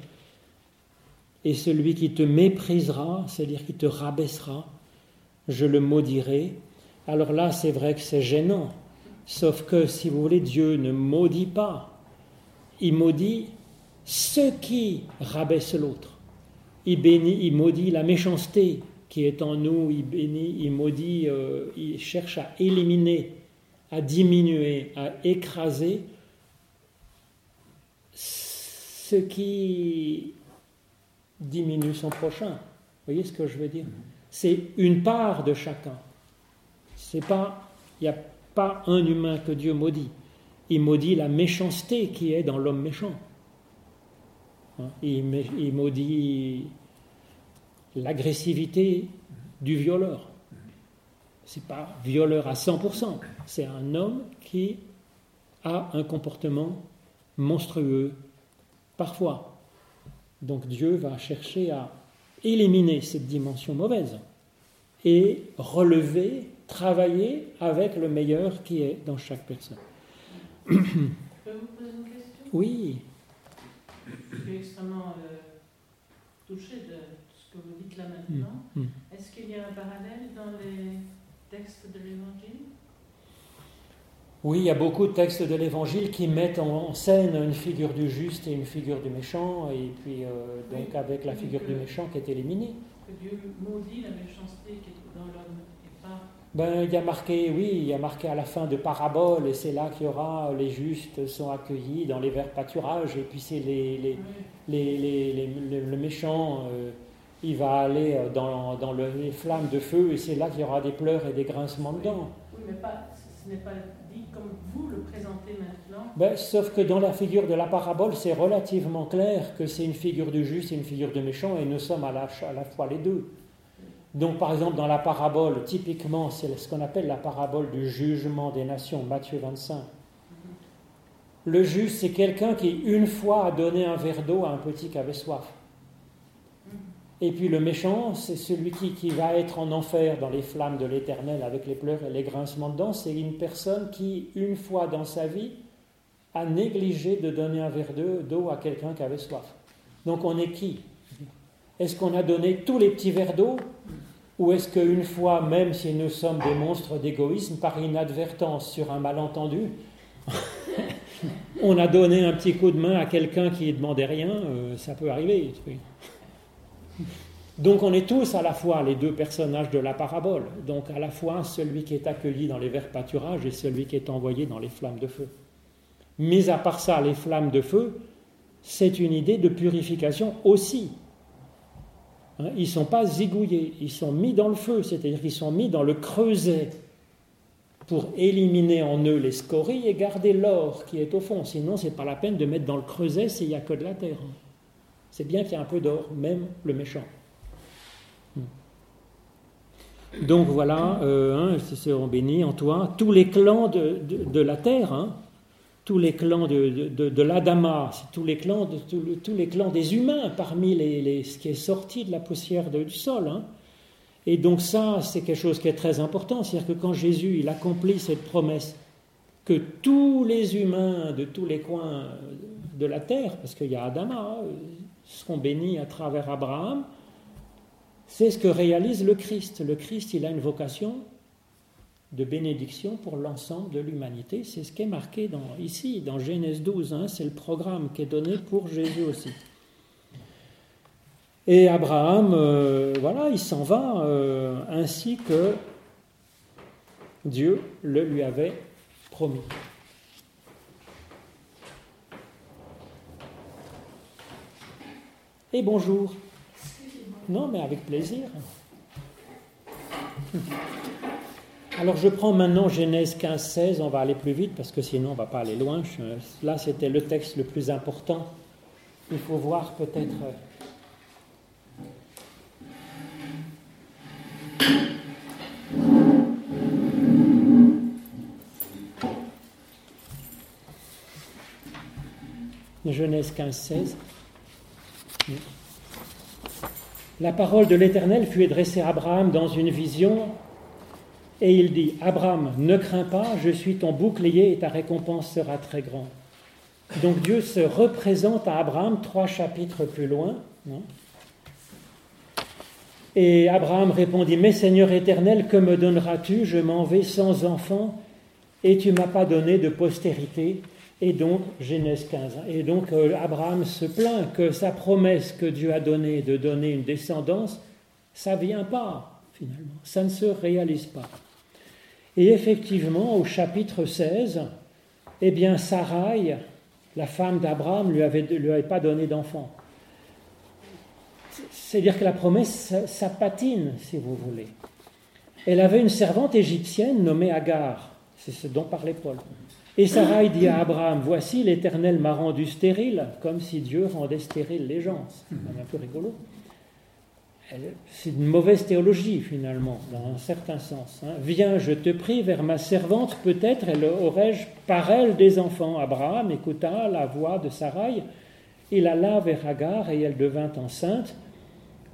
[SPEAKER 1] Et celui qui te méprisera, c'est-à-dire qui te rabaissera, je le maudirai. Alors là, c'est vrai que c'est gênant, sauf que si vous voulez, Dieu ne maudit pas, il maudit ceux qui rabaissent l'autre. Il maudit la méchanceté qui est en nous, il bénit, il maudit, euh, il cherche à éliminer, à diminuer, à écraser ce qui diminue son prochain. Vous voyez ce que je veux dire? C'est une part de chacun. C'est pas, il n'y a pas un humain que Dieu maudit. Il maudit la méchanceté qui est dans l'homme méchant. Hein? Il, maudit l'agressivité du violeur. C'est pas violeur à 100%, c'est un homme qui a un comportement monstrueux, parfois. Donc Dieu va chercher à éliminer cette dimension mauvaise et relever travailler avec le meilleur qui est dans chaque personne.
[SPEAKER 3] Je peux vous poser une question?
[SPEAKER 1] Oui.
[SPEAKER 3] Je suis extrêmement euh, touchée de ce que vous dites là maintenant. Mm, mm. Est-ce qu'il y a un parallèle dans les textes de l'Évangile?
[SPEAKER 1] Oui, il y a beaucoup de textes de l'Évangile qui mettent en scène une figure du juste et une figure du méchant, et puis euh, donc avec la figure du méchant qui est éliminée.
[SPEAKER 3] Que Dieu maudit la méchanceté qui est dans l'homme et pas.
[SPEAKER 1] Ben, il y a marqué, oui, il y a marqué à la fin de parabole, et c'est là qu'il y aura les justes sont accueillis dans les verts pâturages, et puis c'est les, les, les, le méchant, euh, il va aller euh, dans, dans les flammes de feu, et c'est là qu'il y aura des pleurs et des grincements de dents.
[SPEAKER 3] Oui, mais pas, ce n'est pas comme vous le présentez maintenant.
[SPEAKER 1] Ben, sauf que dans la figure de la parabole, c'est relativement clair que c'est une figure du juste et une figure du méchant, et nous sommes à la, à la fois les deux. Donc, par exemple, dans la parabole, typiquement, c'est ce qu'on appelle la parabole du jugement des nations, Matthieu 25. Le juste, c'est quelqu'un qui, une fois, a donné un verre d'eau à un petit qui avait soif. Et puis le méchant, c'est celui qui, va être en enfer dans les flammes de l'éternel avec les pleurs et les grincements de dents. C'est une personne qui, une fois dans sa vie, a négligé de donner un verre d'eau à quelqu'un qui avait soif. Donc on est qui? Est-ce qu'on a donné tous les petits verres d'eau? Ou est-ce qu'une fois, même si nous sommes des monstres d'égoïsme, par inadvertance sur un malentendu, *laughs* on a donné un petit coup de main à quelqu'un qui ne demandait rien? Euh, Ça peut arriver. Donc on est tous à la fois les deux personnages de la parabole, donc à la fois celui qui est accueilli dans les verts pâturages et celui qui est envoyé dans les flammes de feu. Mis à part ça, les flammes de feu, c'est une idée de purification aussi. Hein, ils ne sont pas zigouillés, ils sont mis dans le feu, c'est-à-dire qu'ils sont mis dans le creuset pour éliminer en eux les scories et garder l'or qui est au fond. Sinon, ce n'est pas la peine de mettre dans le creuset s'il n'y a que de la terre c'est bien qu'il y ait un peu d'or, même le méchant. Hmm. Donc voilà, euh, hein, on bénit en toi, tous les clans de, la terre, hein, tous les clans de, de, l'Adama, tous les clans, tous les clans des humains parmi ce qui est sorti de la poussière du sol. Hein. Et donc ça, c'est quelque chose qui est très important, c'est-à-dire que quand Jésus il accomplit cette promesse que tous les humains de tous les coins de la terre, parce qu'il y a Adama, seront bénis à travers Abraham, c'est ce que réalise le Christ. Le Christ, il a une vocation de bénédiction pour l'ensemble de l'humanité. C'est ce qui est marqué ici, dans Genèse 12. Hein. c'est le programme qui est donné pour Jésus aussi. Et Abraham, euh, voilà, il s'en va euh, ainsi que Dieu le lui avait promis. Et bonjour. Non, mais avec plaisir. Alors je prends maintenant Genèse 15-16, on va aller plus vite parce que sinon on ne va pas aller loin. Là c'était le texte le plus important. Il faut voir peut-être... Genèse 15-16. La parole de l'Éternel fut adressée à Abraham dans une vision, et il dit, Abraham, ne crains pas, je suis ton bouclier et ta récompense sera très grande. Donc Dieu se représente à Abraham trois chapitres plus loin. Hein. Et Abraham répondit, Mais Seigneur éternel, que me donneras-tu? Je m'en vais sans enfant, et tu m'as pas donné de postérité. Et donc, Genèse 15. Et donc, euh, Abraham se plaint que sa promesse que Dieu a donnée de donner une descendance, ça ne vient pas, finalement. Ça ne se réalise pas. Et effectivement, au chapitre 16, eh bien, Sarai, la femme d'Abraham, ne lui avait, lui avait pas donné d'enfant. C'est-à-dire que la promesse, ça patine, si vous voulez. Elle avait une servante égyptienne nommée Agar. C'est ce dont parlait Paul. Et Sarai dit à Abraham, voici l'Éternel m'a rendu stérile, comme si Dieu rendait stérile les gens. C'est un peu rigolo. C'est une mauvaise théologie finalement, dans un certain sens. Hein. Viens, je te prie, vers ma servante, peut-être aurais-je par elle des enfants. Abraham écouta la voix de Sarai, il alla vers Agar et elle devint enceinte.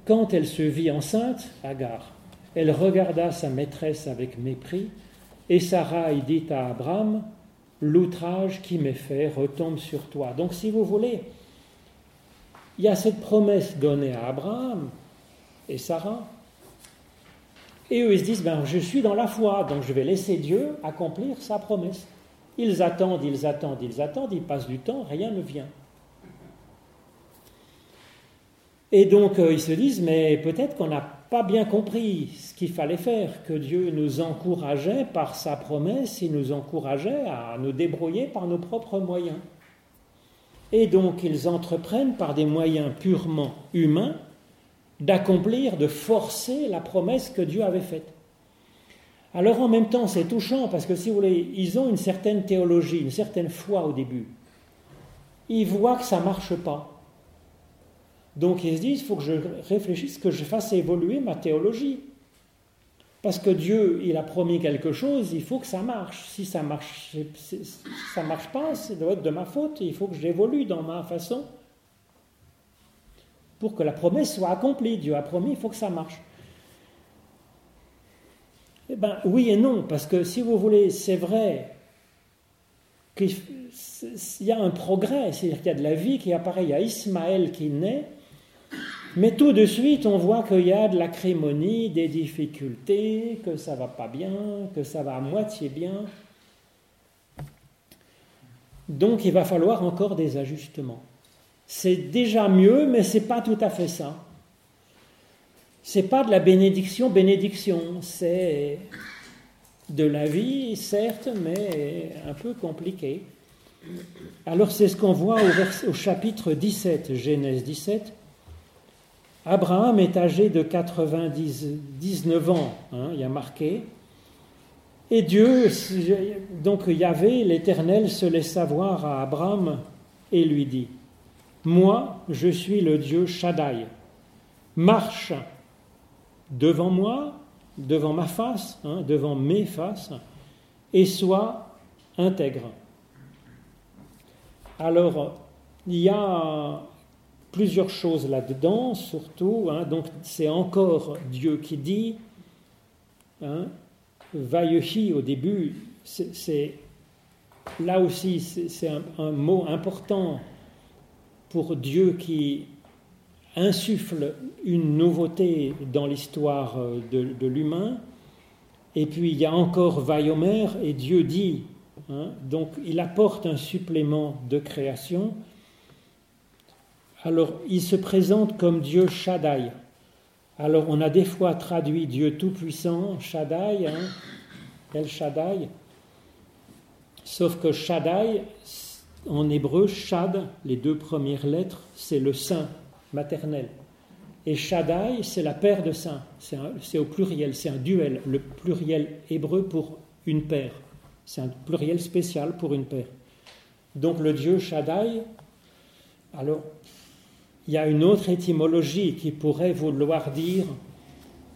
[SPEAKER 1] Quand elle se vit enceinte, Agar, Elle regarda sa maîtresse avec mépris, et Sarah dit à Abraham, L'outrage qui m'est fait retombe sur toi. Donc si vous voulez, il y a cette promesse donnée à Abraham et Sarah. Et eux, ils se disent, ben, je suis dans la foi, donc je vais laisser Dieu accomplir sa promesse. Ils attendent, ils attendent, ils attendent, ils passent du temps, rien ne vient. Et donc euh, ils se disent, mais peut-être qu'on n'a pas bien compris ce qu'il fallait faire, que Dieu nous encourageait par sa promesse, il nous encourageait à nous débrouiller par nos propres moyens. Et donc ils entreprennent par des moyens purement humains d'accomplir, de forcer la promesse que Dieu avait faite. Alors en même temps, c'est touchant parce que si vous voulez, ils ont une certaine théologie, une certaine foi au début. Ils voient que ça ne marche pas. Donc ils se disent, il faut que je réfléchisse, que je fasse évoluer ma théologie. Parce que Dieu, il a promis quelque chose, il faut que ça marche. Si ça marche, ça marche pas, ça doit être de ma faute. Il faut que j'évolue dans ma façon pour que la promesse soit accomplie. Dieu a promis, il faut que ça marche. Eh bien, oui et non, parce que si vous voulez, c'est vrai qu'il y a un progrès, c'est-à-dire qu'il y a de la vie qui apparaît, il y a Ismaël qui naît, mais tout de suite, on voit qu'il y a de l'acrémonie, des difficultés, que ça va pas bien, que ça va à moitié bien. Donc il va falloir encore des ajustements. C'est déjà mieux, mais c'est pas tout à fait ça. C'est pas de la bénédiction, bénédiction, c'est de la vie, certes, mais un peu compliqué. Alors c'est ce qu'on voit au chapitre 17, Genèse 17. Abraham est âgé de 99 ans, hein, il y a marqué. Et Dieu, donc Yahvé, l'Éternel, se laisse savoir à Abraham et lui dit Moi, je suis le Dieu Shaddai. Marche devant moi, devant ma face, hein, devant mes faces, et sois intègre. Alors, il y a plusieurs choses là-dedans, surtout. Hein. donc c'est encore Dieu qui dit, hein, au début, c'est là aussi c'est un, mot important pour Dieu qui insuffle une nouveauté dans l'histoire euh, de, l'humain. Et puis il y a encore Vayomer et Dieu dit. Hein. donc il apporte un supplément de création alors, il se présente comme Dieu Shaddai. Alors, on a des fois traduit Dieu Tout-Puissant, Shaddai, hein, El Shaddai. Sauf que Shaddai, en hébreu, Shad, les deux premières lettres, c'est le saint maternel. Et Shaddai, c'est la paire de saints. C'est au pluriel, c'est un duel. Le pluriel hébreu pour une paire. C'est un pluriel spécial pour une paire. Donc le Dieu Shaddai, alors il y a une autre étymologie qui pourrait vouloir dire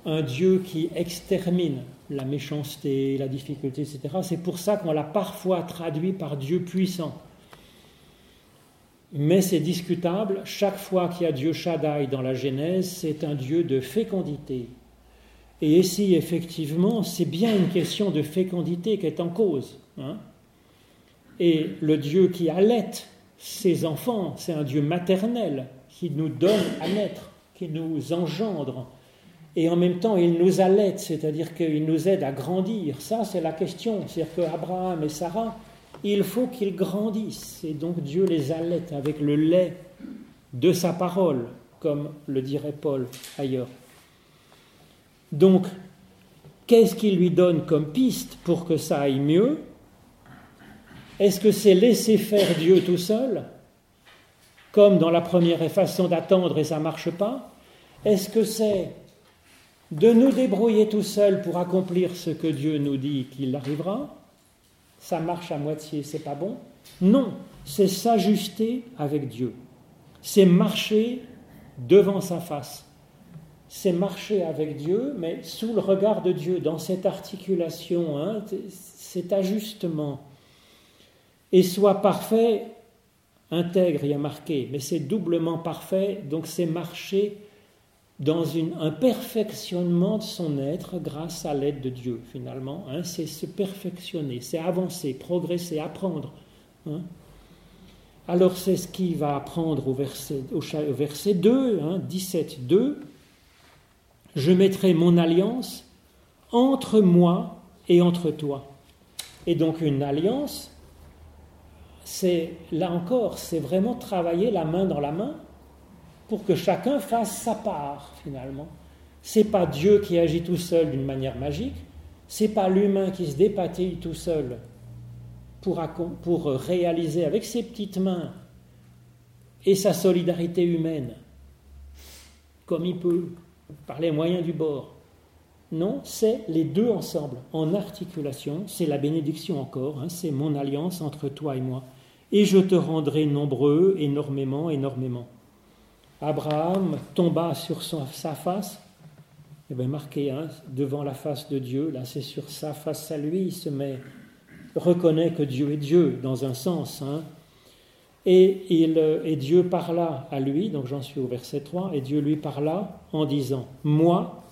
[SPEAKER 1] un Dieu qui extermine la méchanceté, la difficulté, etc. C'est pour ça qu'on l'a parfois traduit par Dieu puissant. Mais c'est discutable, chaque fois qu'il y a Dieu Shaddai dans la Genèse, c'est un Dieu de fécondité. Et ici, effectivement, c'est bien une question de fécondité qui est en cause. Hein. Et le Dieu qui allait ses enfants, c'est un Dieu maternel qui nous donne à naître, qui nous engendre, et en même temps il nous allaite, c'est-à-dire qu'il nous aide à grandir. Ça, c'est la question. C'est-à-dire qu'Abraham et Sarah, il faut qu'ils grandissent, et donc Dieu les allaite avec le lait de sa parole, comme le dirait Paul ailleurs. Donc, qu'est-ce qu'il lui donne comme piste pour que ça aille mieux? Est-ce que c'est laisser faire Dieu tout seul? Comme dans la première façon d'attendre et ça ne marche pas Est-ce que c'est de nous débrouiller tout seuls pour accomplir ce que Dieu nous dit qu'il arrivera? Ça marche à moitié, c'est pas bon? Non, c'est s'ajuster avec Dieu. C'est marcher devant sa face. C'est marcher avec Dieu, mais sous le regard de Dieu, dans cette articulation, hein, cet ajustement. Et soit parfait intègre, il y a marqué, mais c'est doublement parfait, donc c'est marcher dans un perfectionnement de son être grâce à l'aide de Dieu, finalement. Hein. c'est se perfectionner, c'est avancer, progresser, apprendre. Hein. Alors c'est ce qu'il va apprendre au verset, au verset 2, hein, 17, 2. Je mettrai mon alliance entre moi et entre toi. Et donc une alliance, c'est là encore, c'est vraiment travailler la main dans la main pour que chacun fasse sa part finalement. C'est pas Dieu qui agit tout seul d'une manière magique, c'est pas l'humain qui se dépatille tout seul pour, pour réaliser avec ses petites mains et sa solidarité humaine comme il peut par les moyens du bord. Non, c'est les deux ensemble, en articulation, c'est la bénédiction encore, hein, c'est mon alliance entre toi et moi. Et je te rendrai nombreux, énormément, énormément. Abraham tomba sur sa face, et eh bien marqué hein, devant la face de Dieu, là c'est sur sa face à lui, il se met, reconnaît que Dieu est Dieu dans un sens, hein. et, il, et Dieu parla à lui, donc j'en suis au verset 3, et Dieu lui parla en disant, moi,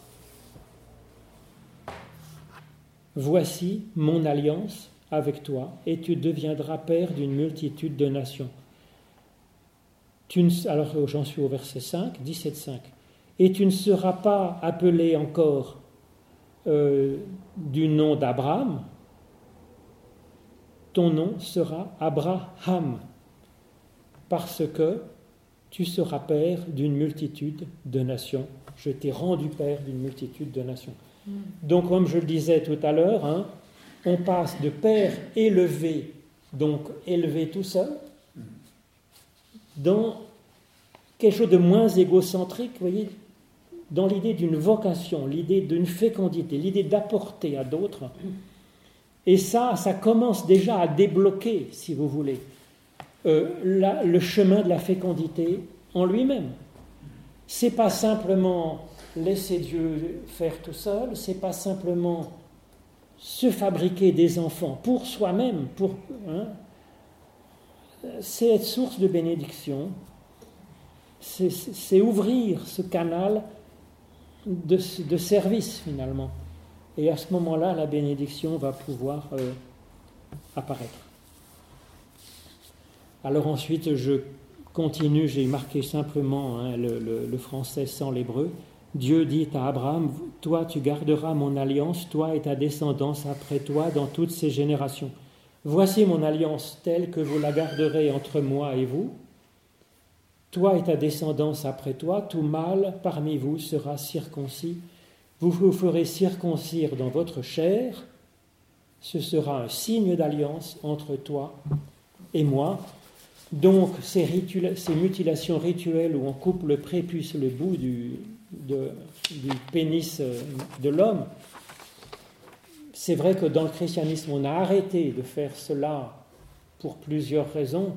[SPEAKER 1] voici mon alliance avec toi, et tu deviendras père d'une multitude de nations alors j'en suis au verset 5, 17, 5. Et tu ne seras pas appelé encore euh, du nom d'Abraham, ton nom sera Abraham, parce que tu seras père d'une multitude de nations. Je t'ai rendu père d'une multitude de nations. Hmm. Donc, comme je le disais tout à l'heure, hein, on passe de père élevé, donc élevé tout seul, dans quelque chose de moins égocentrique, vous voyez, dans l'idée d'une vocation, l'idée d'une fécondité, l'idée d'apporter à d'autres. Et ça, ça commence déjà à débloquer, si vous voulez, euh, le chemin de la fécondité en lui-même. C'est pas simplement laisser Dieu faire tout seul, c'est pas simplement se fabriquer des enfants pour soi-même, pour hein, c'est être source de bénédiction, c'est ouvrir ce canal de, service finalement. Et à ce moment-là, la bénédiction va pouvoir euh, apparaître. Alors ensuite, je continue, j'ai marqué simplement hein, le, le, français sans l'hébreu. Dieu dit à Abraham, toi tu garderas mon alliance, toi et ta descendance après toi dans toutes ces générations. Voici mon alliance telle que vous la garderez entre moi et vous. Toi et ta descendance après toi, tout mâle parmi vous sera circoncis. Vous vous ferez circoncire dans votre chair. Ce sera un signe d'alliance entre toi et moi. Donc, ces, mutilations rituelles où on coupe le prépuce, le bout du pénis euh, de l'homme, c'est vrai que dans le christianisme, on a arrêté de faire cela pour plusieurs raisons.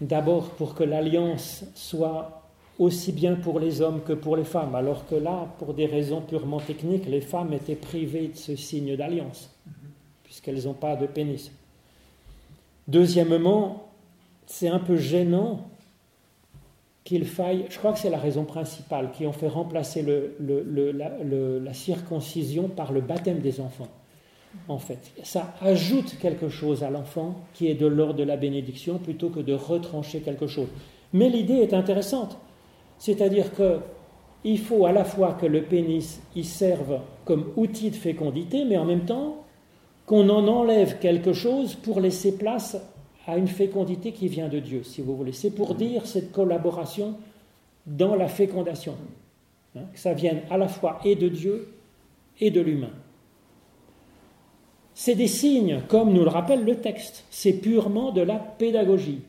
[SPEAKER 1] D'abord pour que l'alliance soit aussi bien pour les hommes que pour les femmes, alors que là, pour des raisons purement techniques, les femmes étaient privées de ce signe d'alliance, puisqu'elles n'ont pas de pénis. Deuxièmement, c'est un peu gênant qu'il faille, je crois que c'est la raison principale, qui ont fait remplacer la circoncision par le baptême des enfants en fait. Ça ajoute quelque chose à l'enfant qui est de l'ordre de la bénédiction plutôt que de retrancher quelque chose. Mais l'idée est intéressante. C'est-à-dire qu'il faut à la fois que le pénis y serve comme outil de fécondité, mais en même temps qu'on en enlève quelque chose pour laisser place à une fécondité qui vient de Dieu, si vous voulez. C'est pour dire cette collaboration dans la fécondation. Hein, que ça vienne à la fois et de Dieu et de l'humain. C'est des signes, comme nous le rappelle le texte. C'est purement de la pédagogie.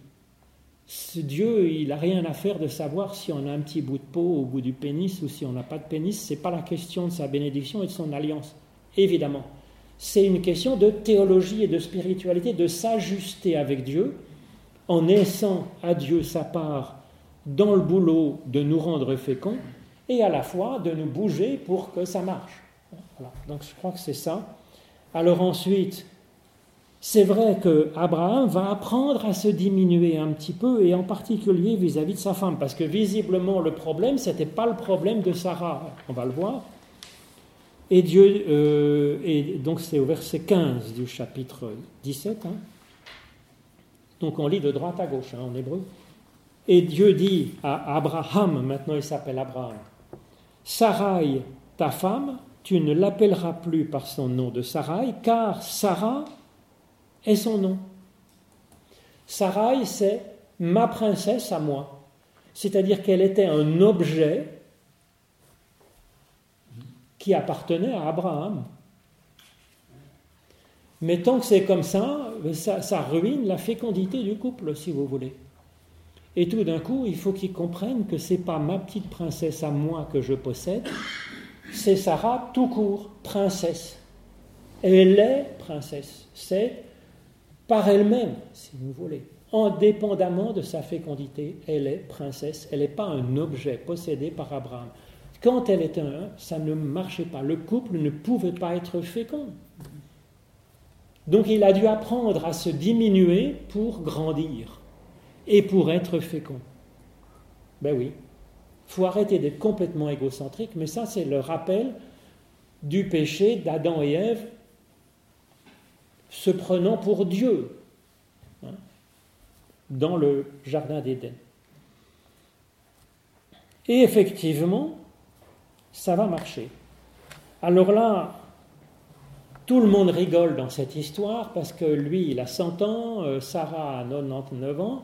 [SPEAKER 1] Dieu, il n'a rien à faire de savoir si on a un petit bout de peau au bout du pénis ou si on n'a pas de pénis. Ce n'est pas la question de sa bénédiction et de son alliance, évidemment. C'est une question de théologie et de spiritualité, de s'ajuster avec Dieu en laissant à Dieu sa part dans le boulot de nous rendre féconds et à la fois de nous bouger pour que ça marche. Donc je crois que c'est ça. Alors ensuite, c'est vrai que Abraham va apprendre à se diminuer un petit peu, et en particulier vis-à-vis de sa femme, parce que visiblement le problème, ce n'était pas le problème de Sarah, on va le voir. Et Dieu, euh, et donc c'est au verset 15 du chapitre 17, hein. donc on lit de droite à gauche hein, en hébreu. Et Dieu dit à Abraham, maintenant il s'appelle Abraham, Sarai, ta femme, tu ne l'appelleras plus par son nom de Sarai, car Sarah est son nom. Sarai, c'est ma princesse à moi. C'est-à-dire qu'elle était un objet qui appartenait à Abraham. Mais tant que c'est comme ça, ça, ruine la fécondité du couple, si vous voulez. Et tout d'un coup, il faut qu'ils comprennent que c'est pas ma petite princesse à moi que je possède, c'est Sarah tout court, princesse. Elle est princesse. C'est par elle-même, si vous voulez. Indépendamment de sa fécondité, elle est princesse, elle n'est pas un objet possédé par Abraham. Quand elle était un, ça ne marchait pas. Le couple ne pouvait pas être fécond. Donc il a dû apprendre à se diminuer pour grandir et pour être fécond. Ben oui, il faut arrêter d'être complètement égocentrique, mais ça c'est le rappel du péché d'Adam et Ève se prenant pour Dieu hein, dans le Jardin d'Éden. Et effectivement, ça va marcher. Alors là, tout le monde rigole dans cette histoire parce que lui, il a 100 ans, euh, Sarah a 99 ans,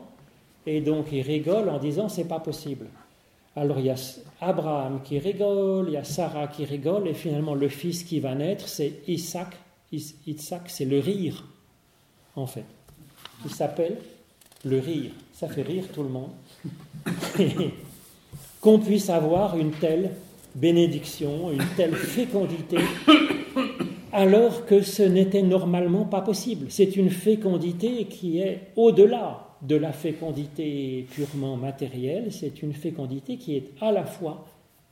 [SPEAKER 1] et donc il rigole en disant c'est pas possible. Alors il y a Abraham qui rigole, il y a Sarah qui rigole, et finalement le fils qui va naître, c'est Isaac Isaac, c'est le rire, en fait. Il s'appelle le rire. Ça fait rire tout le monde. *laughs* Qu'on puisse avoir une telle bénédiction, une telle fécondité, alors que ce n'était normalement pas possible. C'est une fécondité qui est au-delà de la fécondité purement matérielle, c'est une fécondité qui est à la fois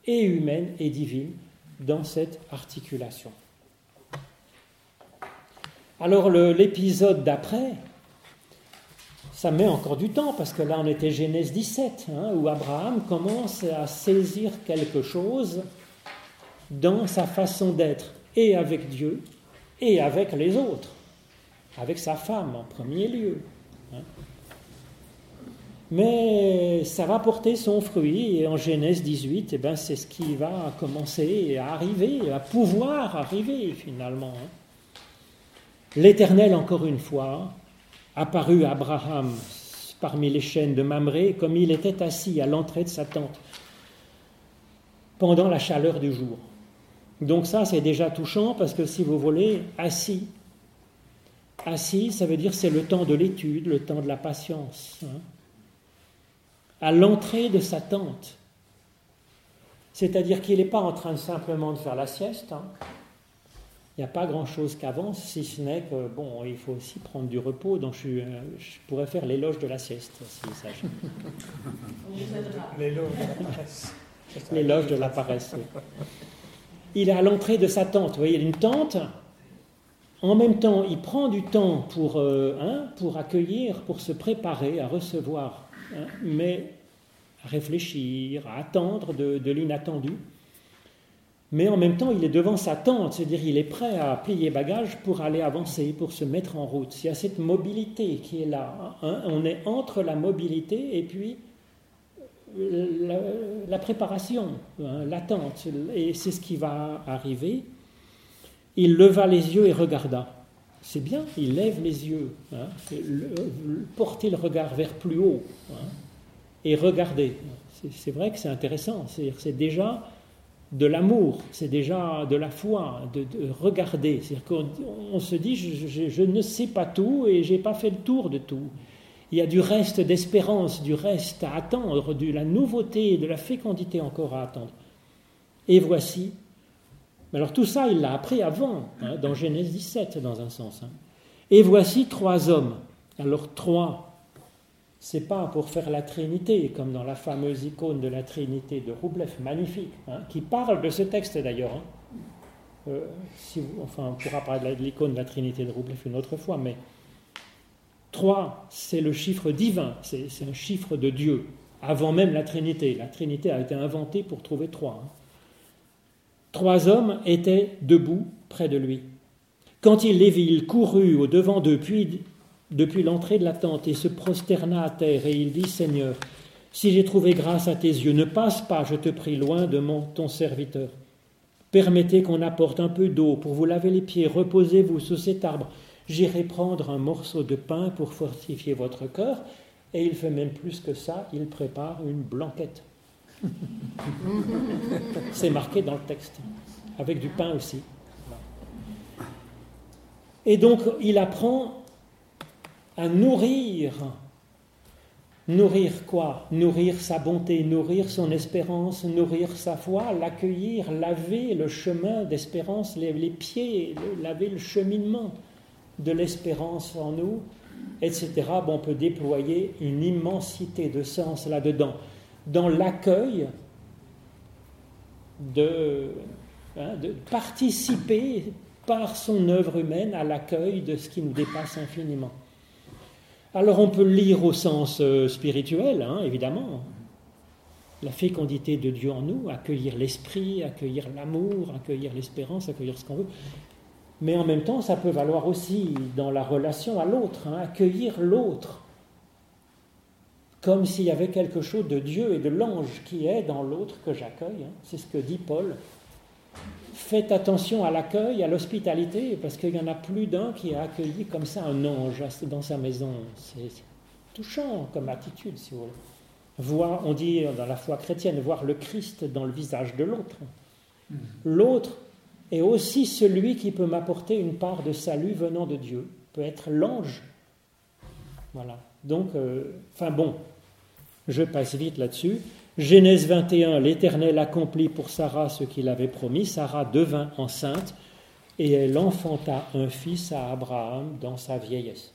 [SPEAKER 1] et humaine et divine dans cette articulation. Alors l'épisode d'après, ça met encore du temps, parce que là on était Genèse 17, hein, où Abraham commence à saisir quelque chose dans sa façon d'être, et avec Dieu, et avec les autres, avec sa femme en premier lieu. Hein. Mais ça va porter son fruit, et en Genèse 18, eh ben, c'est ce qui va commencer à arriver, à pouvoir arriver finalement. Hein. L'Éternel, encore une fois, apparut Abraham parmi les chaînes de Mamré, comme il était assis à l'entrée de sa tente, pendant la chaleur du jour. Donc ça, c'est déjà touchant, parce que si vous voulez, assis, assis, ça veut dire c'est le temps de l'étude, le temps de la patience. Hein. à l'entrée de sa tente. C'est-à-dire qu'il n'est pas en train simplement de faire la sieste, hein n'y a pas grand-chose qui avance, si ce n'est que, bon, il faut aussi prendre du repos, donc je, euh, pourrais faire l'éloge de la sieste, si ça. *laughs* l'éloge de la paresse. L'éloge de la paresse, Il est à l'entrée de sa tente, vous voyez, il a une tente, en même temps, il prend du temps pour, euh, hein, pour accueillir, pour se préparer à recevoir, hein, mais à réfléchir, à attendre de l'inattendu mais en même temps, il est devant sa tente, c'est-à-dire il est prêt à plier bagage pour aller avancer, pour se mettre en route. Il y a cette mobilité qui est là. Hein. On est entre la mobilité et puis la, préparation, hein, l'attente. Et c'est ce qui va arriver. Il leva les yeux et regarda. C'est bien, il lève les yeux, hein, porter le regard vers plus haut et regarder. C'est vrai que c'est intéressant. C'est déjà de l'amour, c'est déjà de la foi, de, regarder. C'est-à-dire qu'on se dit, je, ne sais pas tout et je n'ai pas fait le tour de tout. Il y a du reste d'espérance, du reste à attendre, de la nouveauté, de la fécondité encore à attendre. Et voici. Alors tout ça, il l'a appris avant, hein, dans Genèse 17, dans un sens. Hein. Et voici trois hommes. Alors trois, c'est pas pour faire la Trinité, comme dans la fameuse icône de la Trinité de Roublev, magnifique, hein, qui parle de ce texte d'ailleurs. Hein. Euh, enfin, on pourra parler de l'icône de la Trinité de Roublev une autre fois, mais 3, c'est le chiffre divin, c'est un chiffre de Dieu, avant même la Trinité. La Trinité a été inventée pour trouver 3. Hein. Trois hommes étaient debout près de lui. Quand il les vit, il courut au devant d'eux, puis depuis l'entrée de la tente, et se prosterna à terre, et il dit Seigneur, si j'ai trouvé grâce à tes yeux, ne passe pas, je te prie, loin de mon, ton serviteur. Permettez qu'on apporte un peu d'eau pour vous laver les pieds, reposez-vous sous cet arbre. J'irai prendre un morceau de pain pour fortifier votre cœur. Et il fait même plus que ça, il prépare une blanquette. *laughs* C'est marqué dans le texte, avec du pain aussi. Et donc il apprend à nourrir Nourrir quoi? Nourrir sa bonté, nourrir son espérance, nourrir sa foi, l'accueillir, laver le chemin d'espérance, les, pieds, laver le cheminement de l'espérance en nous, etc. On peut déployer une immensité de sens là-dedans. Dans l'accueil hein, de participer par son œuvre humaine à l'accueil de ce qui nous dépasse infiniment. Alors on peut lire au sens euh, spirituel, hein, évidemment. La fécondité de Dieu en nous, accueillir l'esprit, accueillir l'amour, accueillir l'espérance, accueillir ce qu'on veut. Mais en même temps, ça peut valoir aussi dans la relation à l'autre, hein, accueillir l'autre, comme s'il y avait quelque chose de Dieu et de l'ange qui est dans l'autre que j'accueille. Hein. C'est ce que dit Paul faites attention à l'accueil, à l'hospitalité, parce qu'il n'y en a plus d'un qui a accueilli comme ça un ange dans sa maison. C'est touchant comme attitude, si vous voulez. On dit dans la foi chrétienne, voir le Christ dans le visage de l'autre. L'autre est aussi celui qui peut m'apporter une part de salut venant de Dieu, peut être l'ange. Voilà. Donc, euh, enfin bon, je passe vite là-dessus. Genèse 21, l'Éternel accomplit pour Sarah ce qu'il avait promis. Sarah devint enceinte et elle enfanta un fils à Abraham dans sa vieillesse.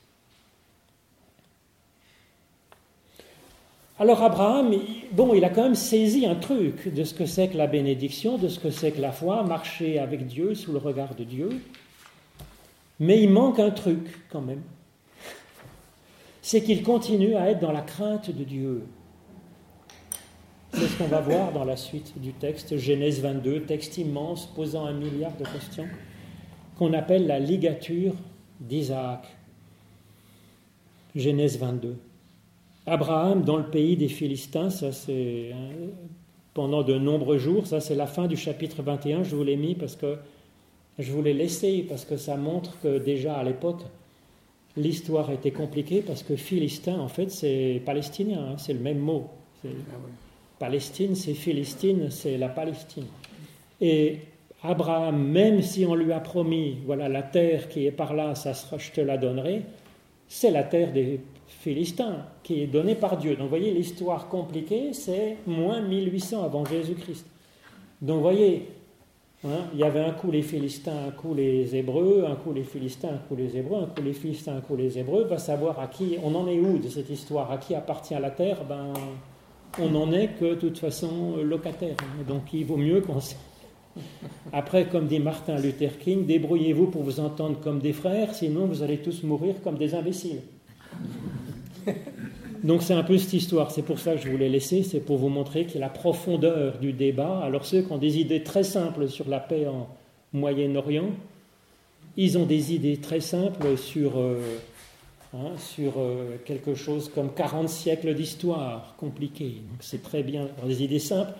[SPEAKER 1] Alors Abraham, bon, il a quand même saisi un truc de ce que c'est que la bénédiction, de ce que c'est que la foi, marcher avec Dieu sous le regard de Dieu. Mais il manque un truc quand même. C'est qu'il continue à être dans la crainte de Dieu. C'est ce qu'on va voir dans la suite du texte, Genèse 22, texte immense posant un milliard de questions, qu'on appelle la ligature d'Isaac. Genèse 22. Abraham dans le pays des Philistins, ça c'est hein, pendant de nombreux jours, ça c'est la fin du chapitre 21, je vous l'ai mis parce que je voulais laisser, parce que ça montre que déjà à l'époque, l'histoire était compliquée, parce que Philistin, en fait, c'est palestinien, hein, c'est le même mot. Palestine, c'est Philistine, c'est la Palestine. Et Abraham, même si on lui a promis, voilà, la terre qui est par là, ça sera, je te la donnerai, c'est la terre des Philistins qui est donnée par Dieu. Donc vous voyez, l'histoire compliquée, c'est moins 1800 avant Jésus-Christ. Donc vous voyez, hein, il y avait un coup les Philistins, un coup les Hébreux, un coup les Philistins, un coup les Hébreux, un coup les Philistins, un coup les Hébreux. Va savoir à qui, on en est où de cette histoire, à qui appartient la terre? Ben, on n'en est que de toute façon locataire. Donc il vaut mieux qu'on... Après, comme dit Martin Luther King, débrouillez-vous pour vous entendre comme des frères, sinon vous allez tous mourir comme des imbéciles. Donc c'est un peu cette histoire, c'est pour ça que je voulais laisser, c'est pour vous montrer qu'il y a la profondeur du débat. Alors ceux qui ont des idées très simples sur la paix en Moyen-Orient, ils ont des idées très simples sur euh, Hein, sur euh, quelque chose comme 40 siècles d'histoire compliquée. c'est très bien avoir des idées simples,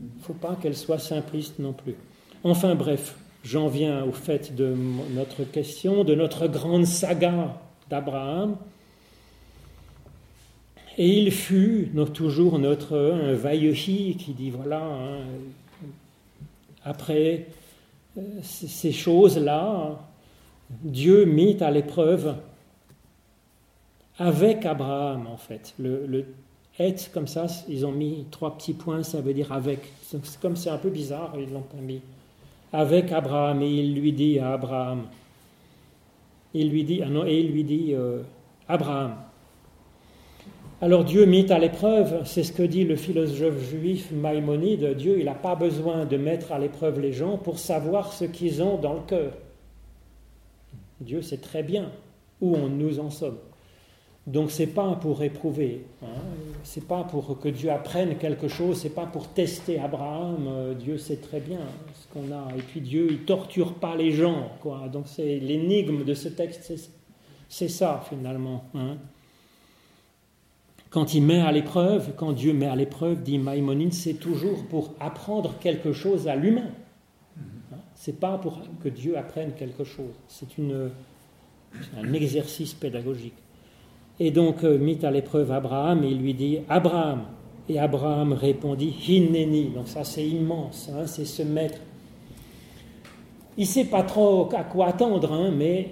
[SPEAKER 1] il ne faut pas qu'elles soient simplistes non plus. Enfin bref, j'en viens au fait de notre question, de notre grande saga d'Abraham. Et il fut donc, toujours notre Vaillehi qui dit voilà, hein, après euh, ces choses-là, Dieu mit à l'épreuve avec Abraham, en fait. Le, être, comme ça, ils ont mis trois petits points, ça veut dire avec. Comme c'est un peu bizarre, ils l'ont pas mis. Avec Abraham, et il lui dit à Abraham, il lui dit, ah non, et il lui dit, euh, Abraham. Alors Dieu mit à l'épreuve, c'est ce que dit le philosophe juif Maïmonide, Dieu, il n'a pas besoin de mettre à l'épreuve les gens pour savoir ce qu'ils ont dans le cœur. Dieu sait très bien où on nous en sommes. Donc c'est pas pour éprouver, hein. c'est pas pour que Dieu apprenne quelque chose, c'est pas pour tester Abraham. Euh, Dieu sait très bien ce qu'on a. Et puis Dieu, il torture pas les gens, quoi. Donc c'est l'énigme de ce texte, c'est ça finalement. Hein. Quand il met à l'épreuve, quand Dieu met à l'épreuve, dit Maïmonide, c'est toujours pour apprendre quelque chose à l'humain. Hein. C'est pas pour que Dieu apprenne quelque chose. C'est un exercice pédagogique. Et donc euh, mit à l'épreuve Abraham et il lui dit Abraham. Et Abraham répondit Hinneni. Donc ça c'est immense, hein, c'est se mettre. Il ne sait pas trop à quoi attendre, hein, mais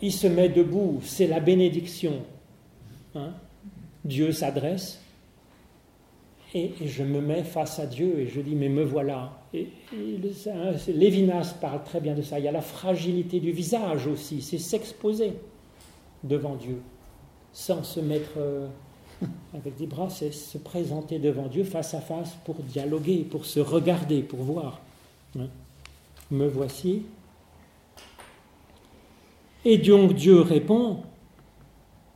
[SPEAKER 1] il se met debout. C'est la bénédiction. Hein. Dieu s'adresse et, je me mets face à Dieu et je dis mais me voilà. Et, Lévinas parle très bien de ça. Il y a la fragilité du visage aussi, c'est s'exposer devant Dieu sans se mettre euh, *laughs* avec des bras, c'est se présenter devant Dieu face à face pour dialoguer, pour se regarder, pour voir. Hein. Me voici. Et donc Dieu répond,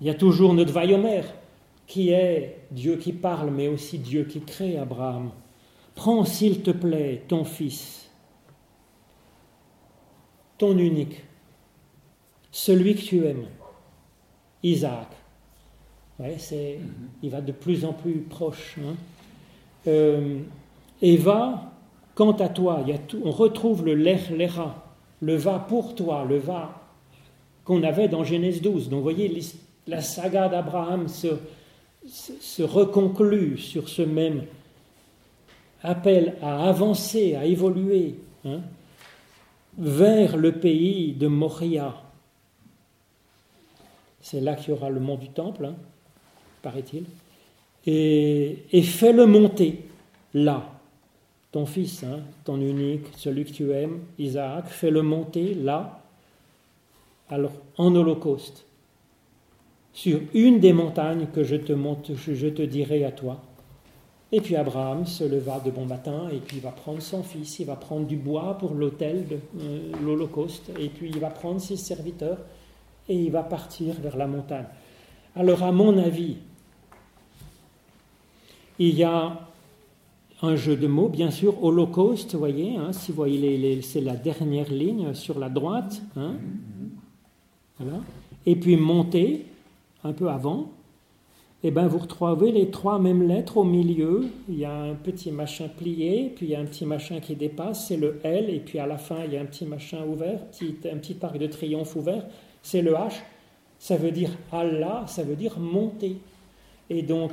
[SPEAKER 1] il y a toujours notre Vayomer, qui est Dieu qui parle, mais aussi Dieu qui crée Abraham. Prends, s'il te plaît, ton fils, ton unique, celui que tu aimes, Isaac, Ouais, c'est, il va de plus en plus proche. Hein. Euh, Eva, quant à toi, il y a on retrouve le ler, lera, le va pour toi, le va qu'on avait dans Genèse 12. Donc vous voyez, la saga d'Abraham se, se, reconclut sur ce même appel à avancer, à évoluer hein, vers le pays de Moria. C'est là qu'il y aura le mont du temple. Hein paraît-il, et, fais-le monter là. Ton fils, hein, ton unique, celui que tu aimes, Isaac, fais-le monter là, alors en holocauste, sur une des montagnes que je te, monte, je te dirai à toi. Et puis Abraham se leva de bon matin et puis il va prendre son fils, il va prendre du bois pour l'autel de euh, l'Holocauste et puis il va prendre ses serviteurs et il va partir vers la montagne. Alors à mon avis, il y a un jeu de mots, bien sûr, Holocauste, vous voyez, hein, si vous voyez, c'est la dernière ligne sur la droite. Hein. Et puis monter, un peu avant, et eh ben vous retrouvez les trois mêmes lettres au milieu. Il y a un petit machin plié, puis il y a un petit machin qui dépasse, c'est le L, et puis à la fin il y a un petit machin ouvert, un petit arc de triomphe ouvert, c'est le H. Ça veut dire Allah, ça veut dire monter. Et donc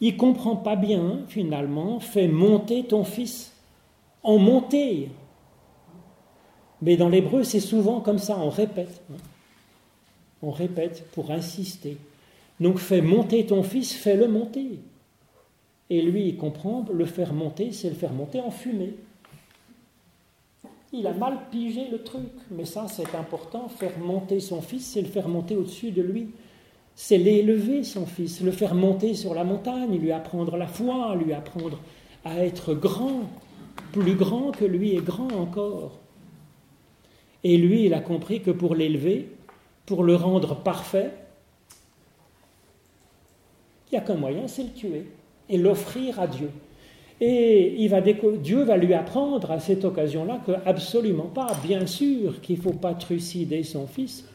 [SPEAKER 1] il comprend pas bien, finalement, fais monter ton fils. En monter. Mais dans l'hébreu, c'est souvent comme ça, on répète. On répète pour insister. Donc fais monter ton fils, fais-le monter. Et lui, il comprend, le faire monter, c'est le faire monter en fumée. Il a mal pigé le truc, mais ça c'est important, faire monter son fils, c'est le faire monter au-dessus de lui c'est l'élever, son fils, le faire monter sur la montagne, lui apprendre la foi, lui apprendre à être grand, plus grand que lui est grand encore. Et lui, il a compris que pour l'élever, pour le rendre parfait, il n'y a qu'un moyen, c'est le tuer et l'offrir à Dieu. Et il va Dieu va lui apprendre à cette occasion-là que absolument pas, bien sûr qu'il ne faut pas trucider son fils,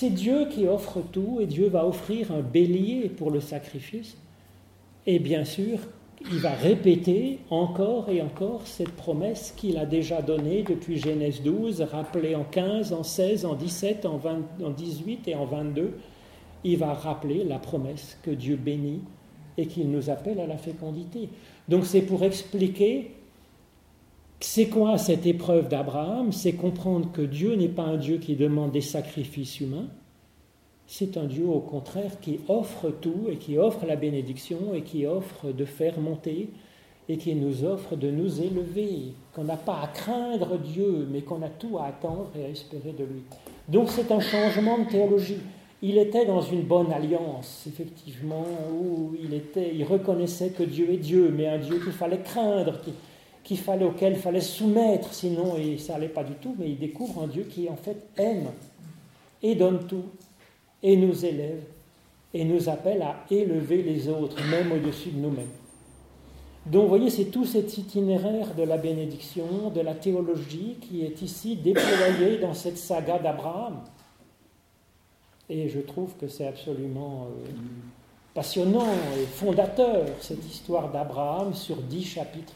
[SPEAKER 1] c'est Dieu qui offre tout et Dieu va offrir un bélier pour le sacrifice. Et bien sûr, il va répéter encore et encore cette promesse qu'il a déjà donnée depuis Genèse 12, rappelée en 15, en 16, en 17, en, 20, en 18 et en 22. Il va rappeler la promesse que Dieu bénit et qu'il nous appelle à la fécondité. Donc c'est pour expliquer c'est quoi cette épreuve d'Abraham? C'est comprendre que Dieu n'est pas un Dieu qui demande des sacrifices humains, c'est un Dieu au contraire qui offre tout et qui offre la bénédiction et qui offre de faire monter et qui nous offre de nous élever, qu'on n'a pas à craindre Dieu, mais qu'on a tout à attendre et à espérer de lui. Donc c'est un changement de théologie. Il était dans une bonne alliance, effectivement, où il, était, il reconnaissait que Dieu est Dieu, mais un Dieu qu'il fallait craindre, qu'il fallait, auquel il fallait soumettre, sinon et ça n'allait pas du tout, mais il découvre un Dieu qui en fait aime et donne tout, et nous élève et nous appelle à élever les autres, même au-dessus de nous-mêmes. Donc vous voyez, c'est tout cet itinéraire de la bénédiction, de la théologie qui est ici déployé dans cette saga d'Abraham. Et je trouve que c'est absolument euh, passionnant et fondateur, cette histoire d'Abraham sur dix chapitres.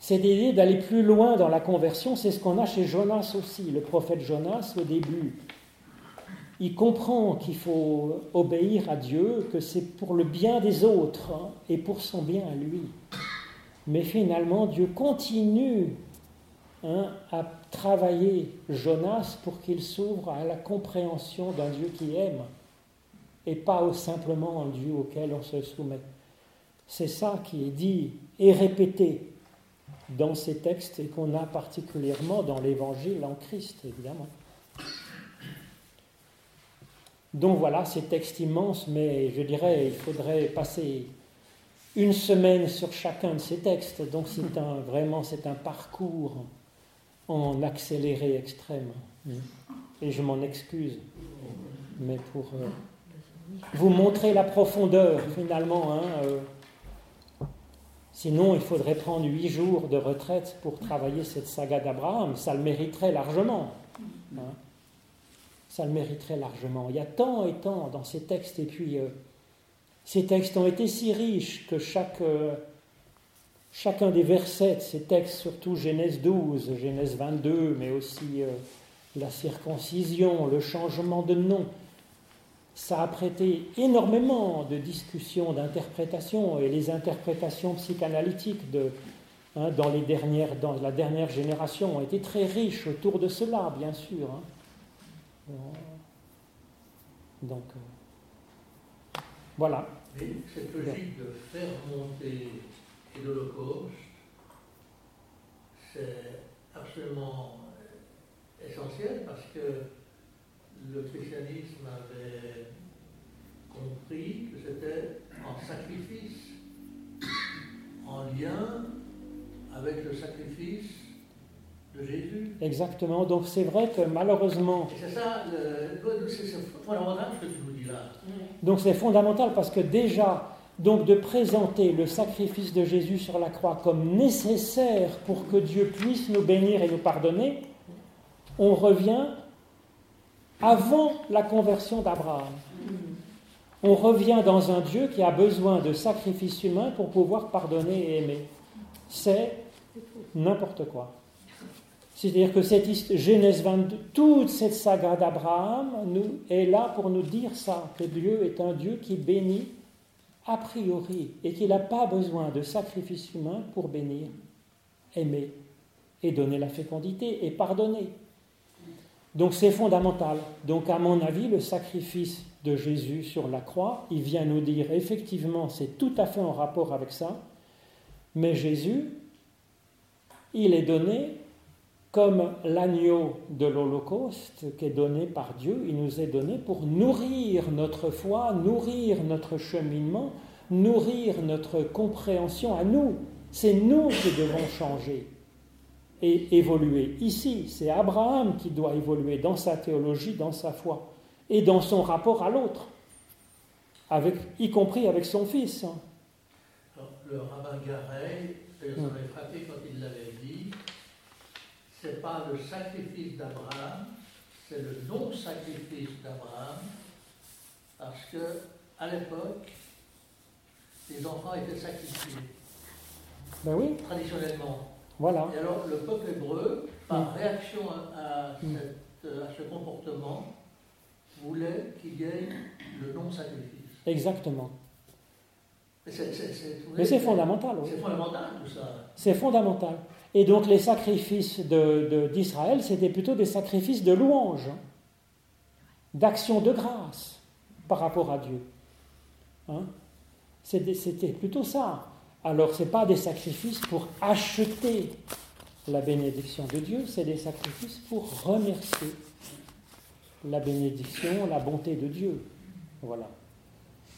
[SPEAKER 1] C'est l'idée d'aller plus loin dans la conversion, c'est ce qu'on a chez Jonas aussi. Le prophète Jonas, au début, il comprend qu'il faut obéir à Dieu, que c'est pour le bien des autres hein, et pour son bien à lui. Mais finalement, Dieu continue hein, à travailler Jonas pour qu'il s'ouvre à la compréhension d'un Dieu qui aime et pas simplement un Dieu auquel on se soumet. C'est ça qui est dit et répété dans ces textes et qu'on a particulièrement dans l'Évangile en Christ, évidemment. Donc voilà, ces textes immenses, mais je dirais, il faudrait passer une semaine sur chacun de ces textes. Donc c'est un, vraiment, c'est un parcours en accéléré extrême. Et je m'en excuse. Mais pour euh, vous montrer la profondeur, finalement, hein, euh, Sinon, il faudrait prendre huit jours de retraite pour travailler cette saga d'Abraham. Ça le mériterait largement. Hein. Ça le mériterait largement. Il y a tant et tant dans ces textes. Et puis, euh, ces textes ont été si riches que euh, chacun des versets ces textes, surtout Genèse 12, Genèse 22, mais aussi euh, la circoncision, le changement de nom, ça a prêté énormément de discussions, d'interprétations, et les interprétations psychanalytiques de, hein, dans, les dernières, dans la dernière génération ont été très riches autour de cela, bien sûr. Hein. Donc, euh, voilà.
[SPEAKER 4] Mais cette logique de faire monter l'Holocauste, c'est absolument essentiel parce que le christianisme avait compris que c'était un sacrifice en lien avec le sacrifice de Jésus.
[SPEAKER 1] Exactement, donc c'est vrai que malheureusement...
[SPEAKER 4] C'est ça, c'est fondamental ce que tu nous dis là.
[SPEAKER 1] Donc c'est fondamental parce que déjà, donc de présenter le sacrifice de Jésus sur la croix comme nécessaire pour que Dieu puisse nous bénir et nous pardonner, on revient avant la conversion d'Abraham. On revient dans un Dieu qui a besoin de sacrifices humains pour pouvoir pardonner et aimer. C'est n'importe quoi. C'est-à-dire que cette Genèse 22, toute cette saga d'Abraham est là pour nous dire ça, que Dieu est un Dieu qui bénit a priori et qu'il n'a pas besoin de sacrifices humains pour bénir, aimer et donner la fécondité et pardonner. Donc c'est fondamental. Donc à mon avis, le sacrifice de Jésus sur la croix, il vient nous dire effectivement, c'est tout à fait en rapport avec ça, mais Jésus, il est donné comme l'agneau de l'Holocauste qui est donné par Dieu, il nous est donné pour nourrir notre foi, nourrir notre cheminement, nourrir notre compréhension à nous. C'est nous qui devons changer et évoluer. Ici, c'est Abraham qui doit évoluer dans sa théologie, dans sa foi et dans son rapport à l'autre, avec, y compris avec son fils. Hein.
[SPEAKER 4] le rabbin Garey, ça m'avait frappé quand il l'avait dit, c'est pas le sacrifice d'Abraham, c'est le non-sacrifice d'Abraham, parce que à l'époque, les enfants étaient sacrifiés.
[SPEAKER 1] Ben oui.
[SPEAKER 4] Traditionnellement.
[SPEAKER 1] Voilà.
[SPEAKER 4] Et alors, le peuple hébreu, par mm. réaction à, mm. ce comportement, voulait qu'il y ait le non-sacrifice.
[SPEAKER 1] Exactement.
[SPEAKER 4] Mais
[SPEAKER 1] c'est fondamental.
[SPEAKER 4] C'est fondamental tout ça.
[SPEAKER 1] C'est fondamental. Et donc les sacrifices d'Israël, de, c'était plutôt des sacrifices de louange, hein, d'action de grâce par rapport à Dieu. Hein. C'était plutôt ça. Alors, ce n'est pas des sacrifices pour acheter la bénédiction de Dieu, c'est des sacrifices pour remercier la bénédiction, la bonté de Dieu. Voilà.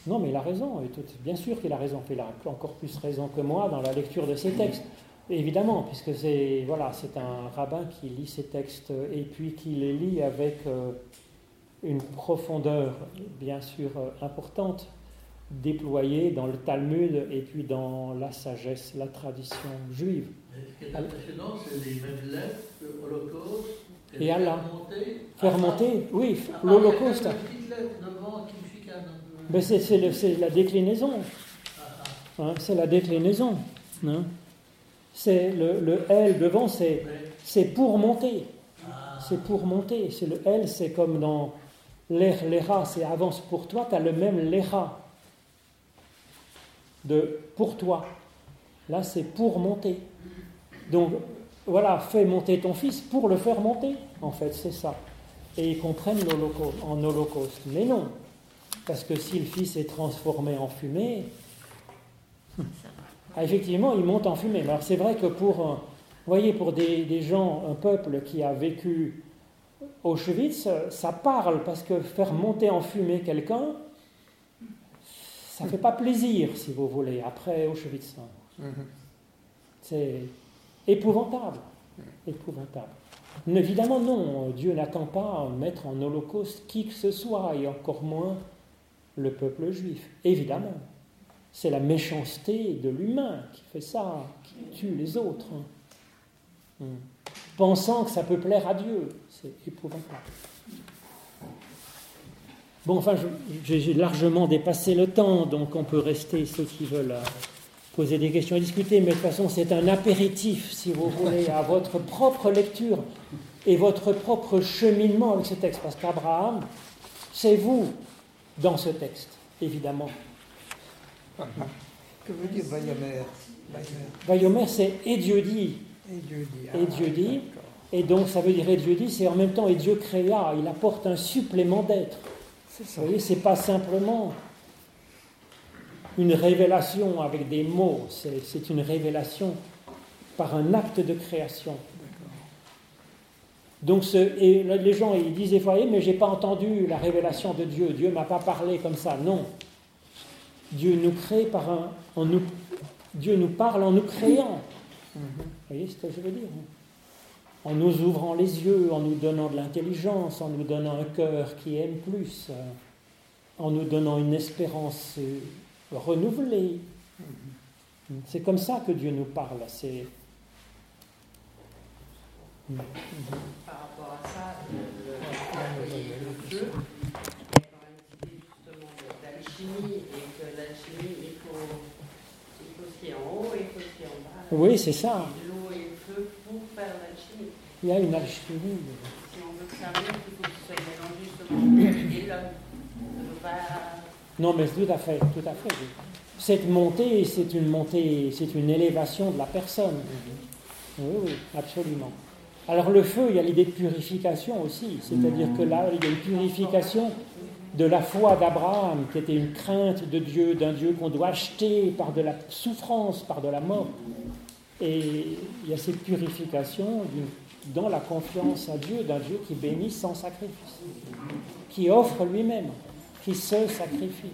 [SPEAKER 1] Non, mais il a raison, bien sûr qu'il a raison, il a encore plus raison que moi dans la lecture de ces textes. Évidemment, puisque c'est voilà, c'est un rabbin qui lit ces textes et puis qui les lit avec, euh, une profondeur bien sûr importante déployée dans le Talmud et puis dans la sagesse, la tradition juive.
[SPEAKER 4] Ce qui est impressionnant, c'est les mêmes lettres que l'Holocauste.
[SPEAKER 1] Et Allah. Faire monter, oui, l'Holocauste. Mais c'est la déclinaison. Hein, c'est la déclinaison. Hein. C'est le, le, L devant, c'est pour monter. C'est pour monter. C'est le L, c'est comme dans l'air, l'era, c'est avance pour toi, tu as le même l'era de pour toi. Là, c'est pour monter. Donc, voilà, fais monter ton fils pour le faire monter, en fait, c'est ça. Et ils comprennent l'holocauste, en holocauste. Mais non, parce que si le fils est transformé en fumée, *laughs* ah, effectivement, il monte en fumée. Alors c'est vrai que pour, vous voyez, pour des, des, gens, un peuple qui a vécu Auschwitz, ça parle, parce que faire monter en fumée quelqu'un, ça ne fait pas plaisir, si vous voulez, après Auschwitz. Mm-hmm. C'est épouvantable. Épouvantable. Évidemment, non. Dieu n'attend pas mettre en holocauste qui que ce soit, et encore moins le peuple juif. Évidemment. C'est la méchanceté de l'humain qui fait ça, qui tue les autres. Hmm. Pensant que ça peut plaire à Dieu. C'est épouvantable. Bon, enfin, j'ai largement dépassé le temps, donc on peut rester, ceux qui veulent, poser des questions et discuter, mais de toute façon, c'est un apéritif, si vous voulez, à votre propre lecture et votre propre cheminement avec ce texte. Parce qu'Abraham, c'est vous dans ce texte, évidemment.
[SPEAKER 2] Que veut dire Vayomer?
[SPEAKER 1] Vayomer, c'est et Dieu dit.
[SPEAKER 2] Et Dieu dit.
[SPEAKER 1] et Dieu ah, dit. Et donc, ça veut dire et Dieu dit, c'est en même temps et Dieu créa. Il apporte un supplément d'être. Vous voyez, c'est pas simplement une révélation avec des mots, c'est une révélation par un acte de création. Donc, ce, et les gens ils disent des fois, mais j'ai pas entendu la révélation de Dieu, Dieu m'a pas parlé comme ça. Non, Dieu nous crée par un, en nous, Dieu nous parle en nous créant. Vous voyez ce que je veux dire hein? En nous ouvrant les yeux, en nous donnant de l'intelligence, en nous donnant un cœur qui aime plus, en nous donnant une espérance euh, renouvelée. C'est comme ça que Dieu nous parle. C'est
[SPEAKER 5] par rapport à ça, le, le, feu, il y a justement d'alchimie et que l'alchimie, il faut, il faut ce qui est en haut et il faut ce qui est en bas.
[SPEAKER 1] Oui, c'est ça.
[SPEAKER 5] L'eau et le feu pour faire l'alchimie.
[SPEAKER 1] Il y a une alchimie.
[SPEAKER 5] Si on veut que ça arrive, il faut que ce soit mélangé justement et l'homme.
[SPEAKER 1] Non, mais tout à fait, tout à fait. Cette montée, c'est une montée, c'est une élévation de la personne. Oui, oui, absolument. Alors le feu, il y a l'idée de purification aussi, c'est-à-dire que là, il y a une purification de la foi d'Abraham, qui était une crainte de Dieu, d'un Dieu qu'on doit acheter par de la souffrance, par de la mort. Et il y a cette purification dans la confiance à Dieu, d'un Dieu qui bénit sans sacrifice, qui offre lui-même, qui se sacrifie.